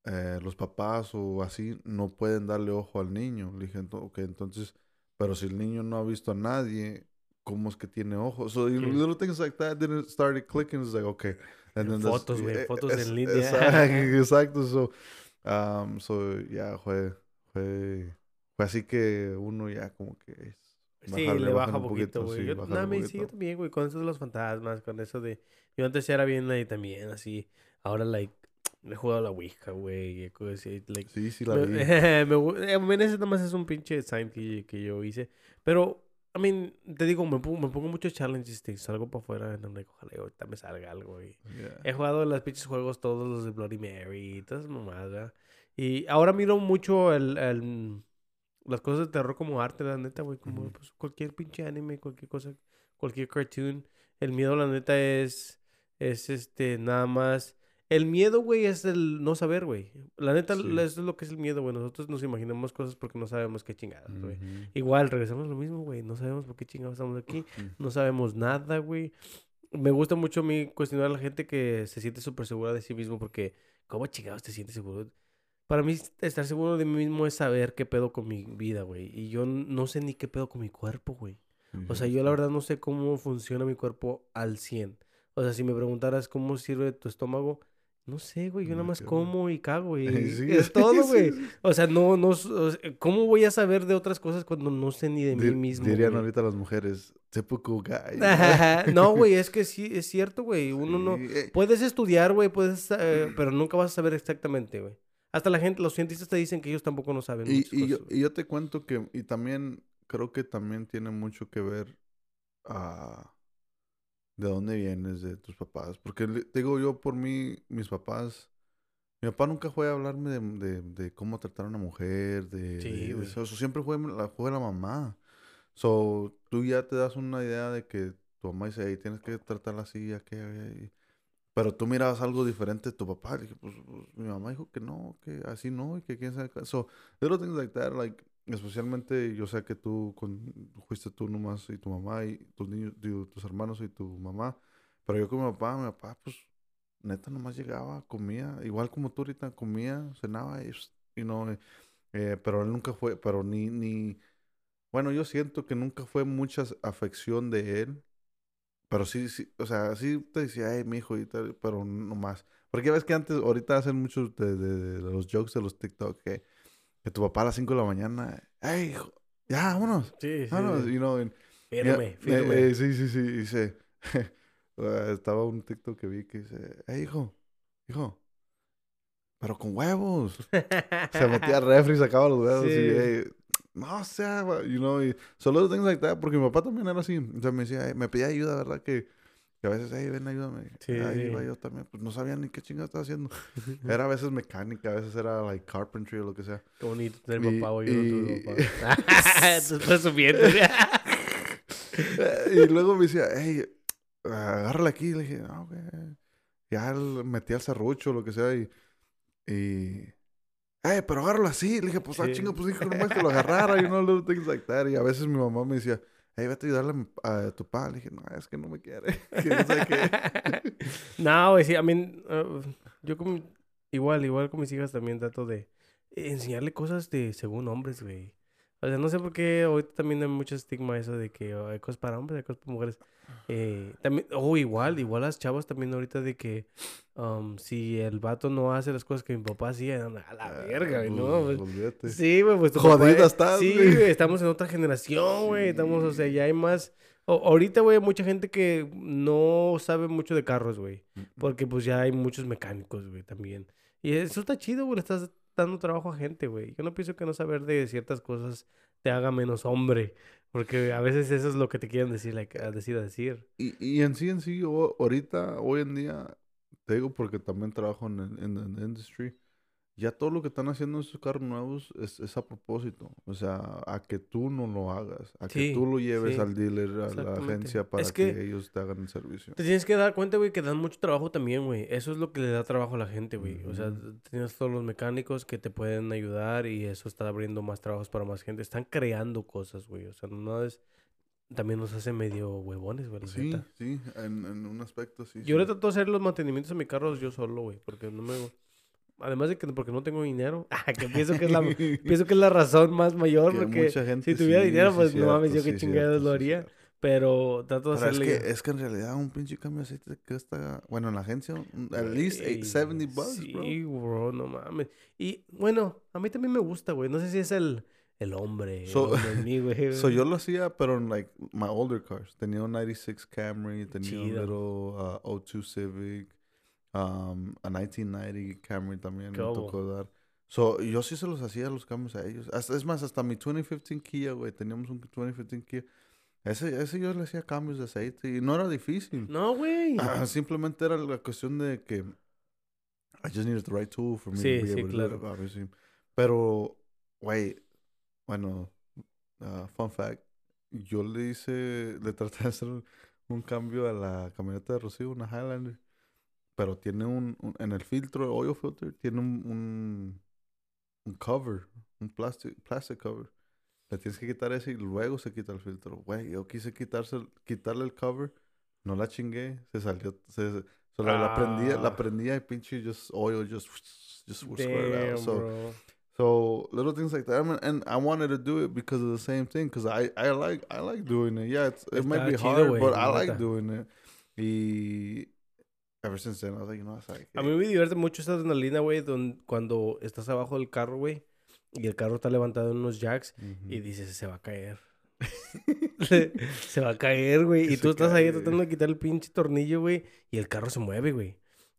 eh, los papás o así no pueden darle ojo al niño. Le dije, ok, entonces, pero si el niño no ha visto a nadie, ¿cómo es que tiene ojos? So sí. little things like that didn't start clicking. It's like, okay. And then fotos, güey, eh, fotos en línea. <laughs> Exacto, so, um, so, ya, fue fue, así que uno ya como que Sí, le baja, un poquito, güey. yo, no, me sí, yo también, güey, con eso de los fantasmas, con eso de... Yo antes era bien ahí también, así. Ahora, like, he jugado la Ouija, güey. Like, sí, sí, la vi. <laughs> me, me, ese nada más es un pinche sign que, que yo hice. Pero, I mean, te digo, me pongo, me pongo muchos challenges. Te salgo para afuera, no me ojalá ahorita me salga algo, güey. He jugado los pinches juegos todos, los de Bloody Mary, todas mamadas, y ahora miro mucho el, el, las cosas de terror como arte, la neta, güey. Como pues, cualquier pinche anime, cualquier cosa, cualquier cartoon. El miedo, la neta, es, es este, nada más. El miedo, güey, es el no saber, güey. La neta, eso es lo que es el miedo, güey. Nosotros nos imaginamos cosas porque no sabemos qué chingadas, güey. Igual, regresamos lo mismo, güey. No sabemos por qué chingados estamos aquí. No sabemos nada, güey. Me gusta mucho a mí cuestionar a la gente que se siente súper segura de sí mismo porque, ¿cómo chingados te sientes seguro? Para mí estar seguro de mí mismo es saber qué pedo con mi vida, güey. Y yo no sé ni qué pedo con mi cuerpo, güey. O sea, yo la verdad no sé cómo funciona mi cuerpo al 100. O sea, si me preguntaras cómo sirve tu estómago, no sé, güey. Yo nada más como y cago, <laughs> y es todo, güey. O sea, no, no, ¿cómo voy a saber de otras cosas cuando no sé ni de mí mismo? Dirían ahorita las mujeres, typical guy. no, <laughs> güey, es que sí, es cierto, güey. Uno no... Eh. Puedes estudiar, güey, puedes... Eh, <clears throat> pero nunca vas a saber exactamente, güey. Hasta la gente, los cientistas te dicen que ellos tampoco no saben. Y, y, yo, y yo, te cuento que, y también creo que también tiene mucho que ver a de dónde vienes, de tus papás. Porque digo yo, por mí, mis papás, mi papá nunca fue a hablarme de, de, de cómo tratar a una mujer, de, sí, eso. Siempre fue la, fue la mamá. So, tú ya te das una idea de que tu mamá dice, hey, tienes que tratarla así, ya que... Pero tú mirabas algo diferente de tu papá. dije, pues, pues, mi mamá dijo que no, que así no, y que quién sabe. So, little things like that, like, especialmente yo sé que tú con, fuiste tú nomás y tu mamá y tus niños, tus hermanos y tu mamá. Pero yo con mi papá, mi papá, pues, neta nomás llegaba, comía, igual como tú ahorita comía, cenaba y, y no, eh, eh, pero él nunca fue, pero ni, ni, bueno, yo siento que nunca fue mucha afección de él pero sí, sí, o sea, sí te decía, ay, mi hijo y tal, pero no más. Porque ves que antes, ahorita hacen muchos de, de, los jokes de los TikTok que, que, tu papá a las 5 de la mañana, ay, hijo, ya, vámonos. Sí, sí. Vámonos, you know, fírme. Eh, sí, sí, sí, dice, <laughs> estaba un TikTok que vi que dice, hey, hijo, hijo, pero con huevos. <laughs> Se metía al refri, sacaba los huevos y, hey, no o sea, you know, y solo things like that, porque mi papá también era así, o sea, me decía, me pedía ayuda, ¿verdad? Que, Que a veces, hey, ven, ayúdame. Sí, Ahí iba yo también. Pues no sabía ni qué chingada estaba haciendo. <laughs> era a veces mecánica, a veces era like carpentry o lo que sea. Qué bonito tener papá o yo no tuve papá. Estás subiendo. <laughs> y luego me decía, hey, agárrala aquí. Le dije, no, güey. Ya metí al serrucho o lo que sea y... y pero agárralo así. Le dije, pues, ah, chinga, pues nomás que lo agarrara, you know, little things like that. Y a veces mi mamá me decía, hey, vete a ayudarle a, tu papá. Le dije, no, es que no me quiere. <laughs> <laughs> no, güey, sí, a mí, uh, yo igual, igual con mis hijas también trato de enseñarle cosas de según hombres, güey. O sea, no sé por qué ahorita también hay mucho estigma eso de que hay cosas para hombres, hay cosas para mujeres. Eh, también, oh, igual, igual las chavas también ahorita de que um, si el vato no hace las cosas que mi papá hacía, a la ah, verga, güey, ¿no? Pues, sí, güey, pues Jodida estás, Sí, güey, estamos en otra generación, güey, estamos, o sea, ya hay más... ahorita, güey, hay mucha gente que no sabe mucho de carros, güey, porque pues ya hay muchos mecánicos, güey, también. Y eso está chido, güey, estás dando trabajo a gente, güey. Yo no pienso que no saber de ciertas cosas te haga menos hombre. Porque a veces eso es lo que te quieren decir, like, a decir, a decir. Y, y en sí, en sí, ahorita, hoy en día, te digo porque también trabajo en, en, en industry ya todo lo que están haciendo en estos carros nuevos es, es, a propósito. O sea, a que tú no lo hagas, a que tú lo lleves al dealer, a la agencia para que, ellos te hagan el servicio. Te tienes que dar cuenta, güey, que dan mucho trabajo también, güey. Eso es lo que le da trabajo a la gente, güey. O sea, tienes todos los mecánicos que te pueden ayudar y eso está abriendo más trabajos para más gente. Están creando cosas, güey. O sea, no es... También nos hace medio huevones, güey. Sí, sí, en, en, un aspecto, sí. Yo ahorita trato de hacer los mantenimientos de mi carro yo solo, güey, porque no me... Además de que porque no tengo dinero, <laughs> ah, que pienso que es la, <laughs> pienso que es la razón más mayor, porque si tuviera dinero, pues no mames, yo qué chingados lo haría. Pero trato de hacerle... Es que, es que en realidad un pinche cambio de aceite que está... Bueno, en la agencia, at least 870 bucks, sí, bro. Sí, bro, no mames. Y, bueno, a mí también me gusta, güey. No sé si es el, el hombre, so, el mí, güey. <laughs> so, yo lo hacía, pero en, like, my older cars. Tenía un 96 Camry, tenía un little uh, O2 Civic. Um, a 1990 Camry también me tocó dar. So, yo sí se los hacía los cambios a ellos. es más, hasta mi 2015 Kia, güey. Teníamos un 2015 Kia. Ese, ese yo le hacía cambios de aceite y no era difícil. No, güey. <clears throat> simplemente era la cuestión de que I just needed the right tool for me sí, to be sí, claro. Pero, güey, bueno, uh, fun fact. Yo le hice, le traté de hacer un cambio a la camioneta de Rocío, una Highlander pero tiene un, en el filtro, el oil filter, tiene un, un, cover, un plastic, plastic cover. Le tienes que quitar ese y luego se quita el filtro. Güey, yo quise quitarse, quitarle el cover, no la chingué, se salió, se, la, prendía, la ah. prendía y pinche just oil just, just squirted out. So, so little things like that. and I wanted to do it because of the same thing, because I, I like, I like doing it. Yeah, it's, it might be hard, but I like doing it. Y Ever since then, I was like, you know, A mí me divierte mucho esta adrenalina, güey, cuando estás abajo del carro, güey, y el carro está levantado en unos jacks y dices, se va a caer. <laughs> se va a caer, güey. Y tú estás ahí tratando de quitar el pinche tornillo, güey, y el carro se mueve, güey.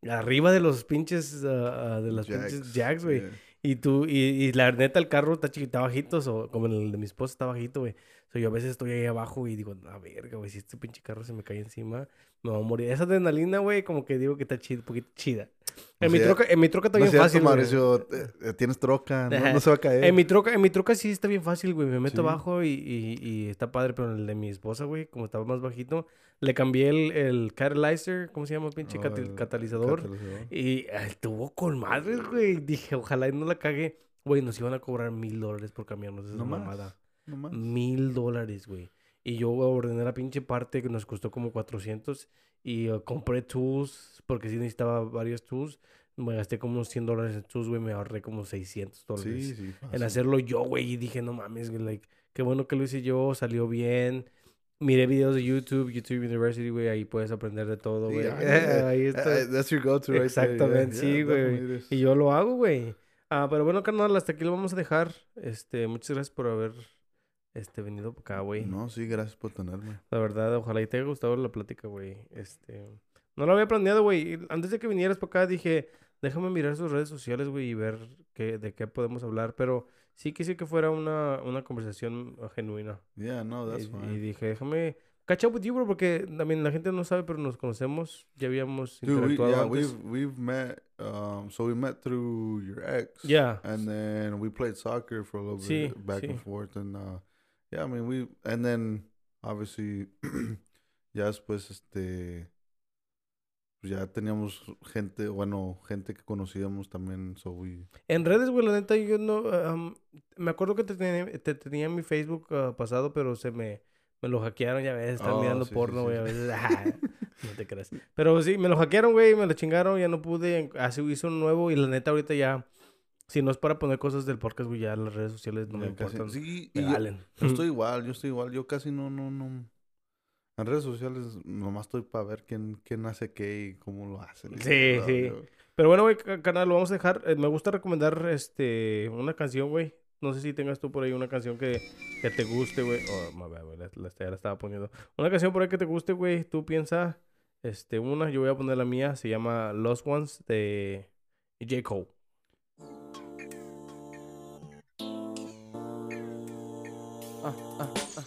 Arriba de los pinches, uh, de los pinches jacks, güey. Y tú, y, y, la neta, el carro está chiquito, bajito, o como el de mi esposa está bajito, güey. So, yo a veces estoy ahí abajo y digo, a verga, güey, si este pinche carro se me cae encima, me va a morir. Esa adrenalina, güey, como que digo que está chida, un poquito chida. En, mi troca, en mi troca está bien fácil, Mauricio, tienes troca, no, se va a caer. En mi troca, en mi troca sí está bien fácil, güey. Me meto abajo y, y, y, está padre, pero en el de mi esposa, güey, como estaba más bajito, le cambié el, el catalyzer, ¿cómo se llama? Pinche oh, catalizador. Y estuvo con madre, güey. Dije, ojalá y no la cague. Güey, nos iban a cobrar mil dólares por cambiarnos esa no mamada. Más. Mil dólares, güey. Y yo ordené la pinche parte que nos costó como 400 y uh, compré tools porque sí necesitaba varios tools. Me gasté como unos 100 dólares en tools, güey. Me ahorré como 600 dólares sí, sí, en hacerlo yo, güey. Y dije, no mames, güey, like, qué bueno que lo hice yo, salió bien. Miré videos de YouTube, YouTube University, güey. Ahí puedes aprender de todo, güey. <laughs> ahí está. Eh, that's your go-to right Exactamente, sí, güey. y yo lo hago, güey. Ah, pero bueno, carnal, hasta aquí lo vamos a dejar. Este, muchas gracias por haber este, venido por acá, güey. No, sí, gracias por tenerme. La verdad, ojalá y te haya gustado la plática, güey. Este, no lo había planeado, güey. Antes de que vinieras por acá dije, déjame mirar sus redes sociales, güey, y ver qué, de qué podemos hablar. Pero sí quise que fuera una, una conversación genuina. Yeah, no, that's y, Y dije, déjame catch up with you, bro, porque también la gente no sabe, pero nos conocemos. Ya habíamos interactuado yeah, antes. We've, we've met, um, so we met through your ex. Yeah. And then we played soccer for a little sí, bit, back sí. and forth. And, uh, yeah, I mean, we, and then, obviously, <clears throat> ya después, este, pues ya teníamos gente, bueno, gente que conocíamos también, so we... En redes, güey, la neta, yo no, um, me acuerdo que te tenía, te tenía en mi Facebook uh, pasado, pero se me me lo hackearon, ya ves, están oh, mirando porno, güey, a veces. <laughs> no te creas. Pero sí, me lo hackearon, güey, me lo chingaron, ya no pude. Así hizo un nuevo y la neta ahorita ya. Si no es para poner cosas del podcast, güey, ya las redes sociales no me importan. Sí, y yo, estoy igual, yo estoy igual. Yo casi no, no, no. En redes sociales nomás estoy para ver quién, quién hace qué y cómo lo hacen. Sí, sí. Pero bueno, güey, canal, lo vamos a dejar. Eh, me gusta recomendar este una canción, güey. No sé si tengas tú por ahí una canción que, que te guste, güey. Oh, güey, la, la, la, estaba poniendo. Una canción por ahí que te guste, güey. Tú piensa, este, una, yo voy a poner la mía. Se llama Lost Ones de J. Cole. Uh, uh, uh,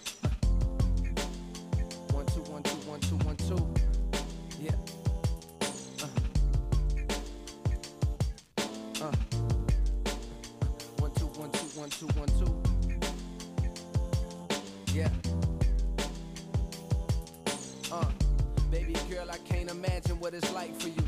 one, two, one, two, one, two, one, two. Yeah. Uh. Uh. One, two, one, two, one, two, one, two. Yeah. Uh. Baby girl, I can't imagine what it's like for you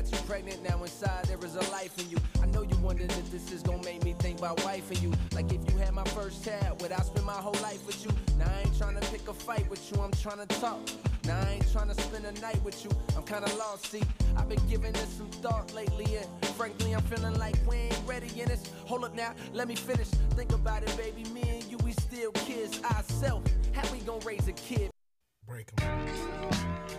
Got you pregnant, now inside there is a life in you. I know you wondering if this is gonna make me think about wife and you. Like if you had my first child, would I spend my whole life with you? Now I ain't trying to pick a fight with you, I'm trying to talk. Now I ain't trying to spend a night with you, I'm kinda lost, see. I've been giving this some thought lately, and frankly, I'm feeling like we ain't ready in this. Hold up now, let me finish. Think about it, baby. Me and you, we still kids ourselves. How we gonna raise a kid? Break them.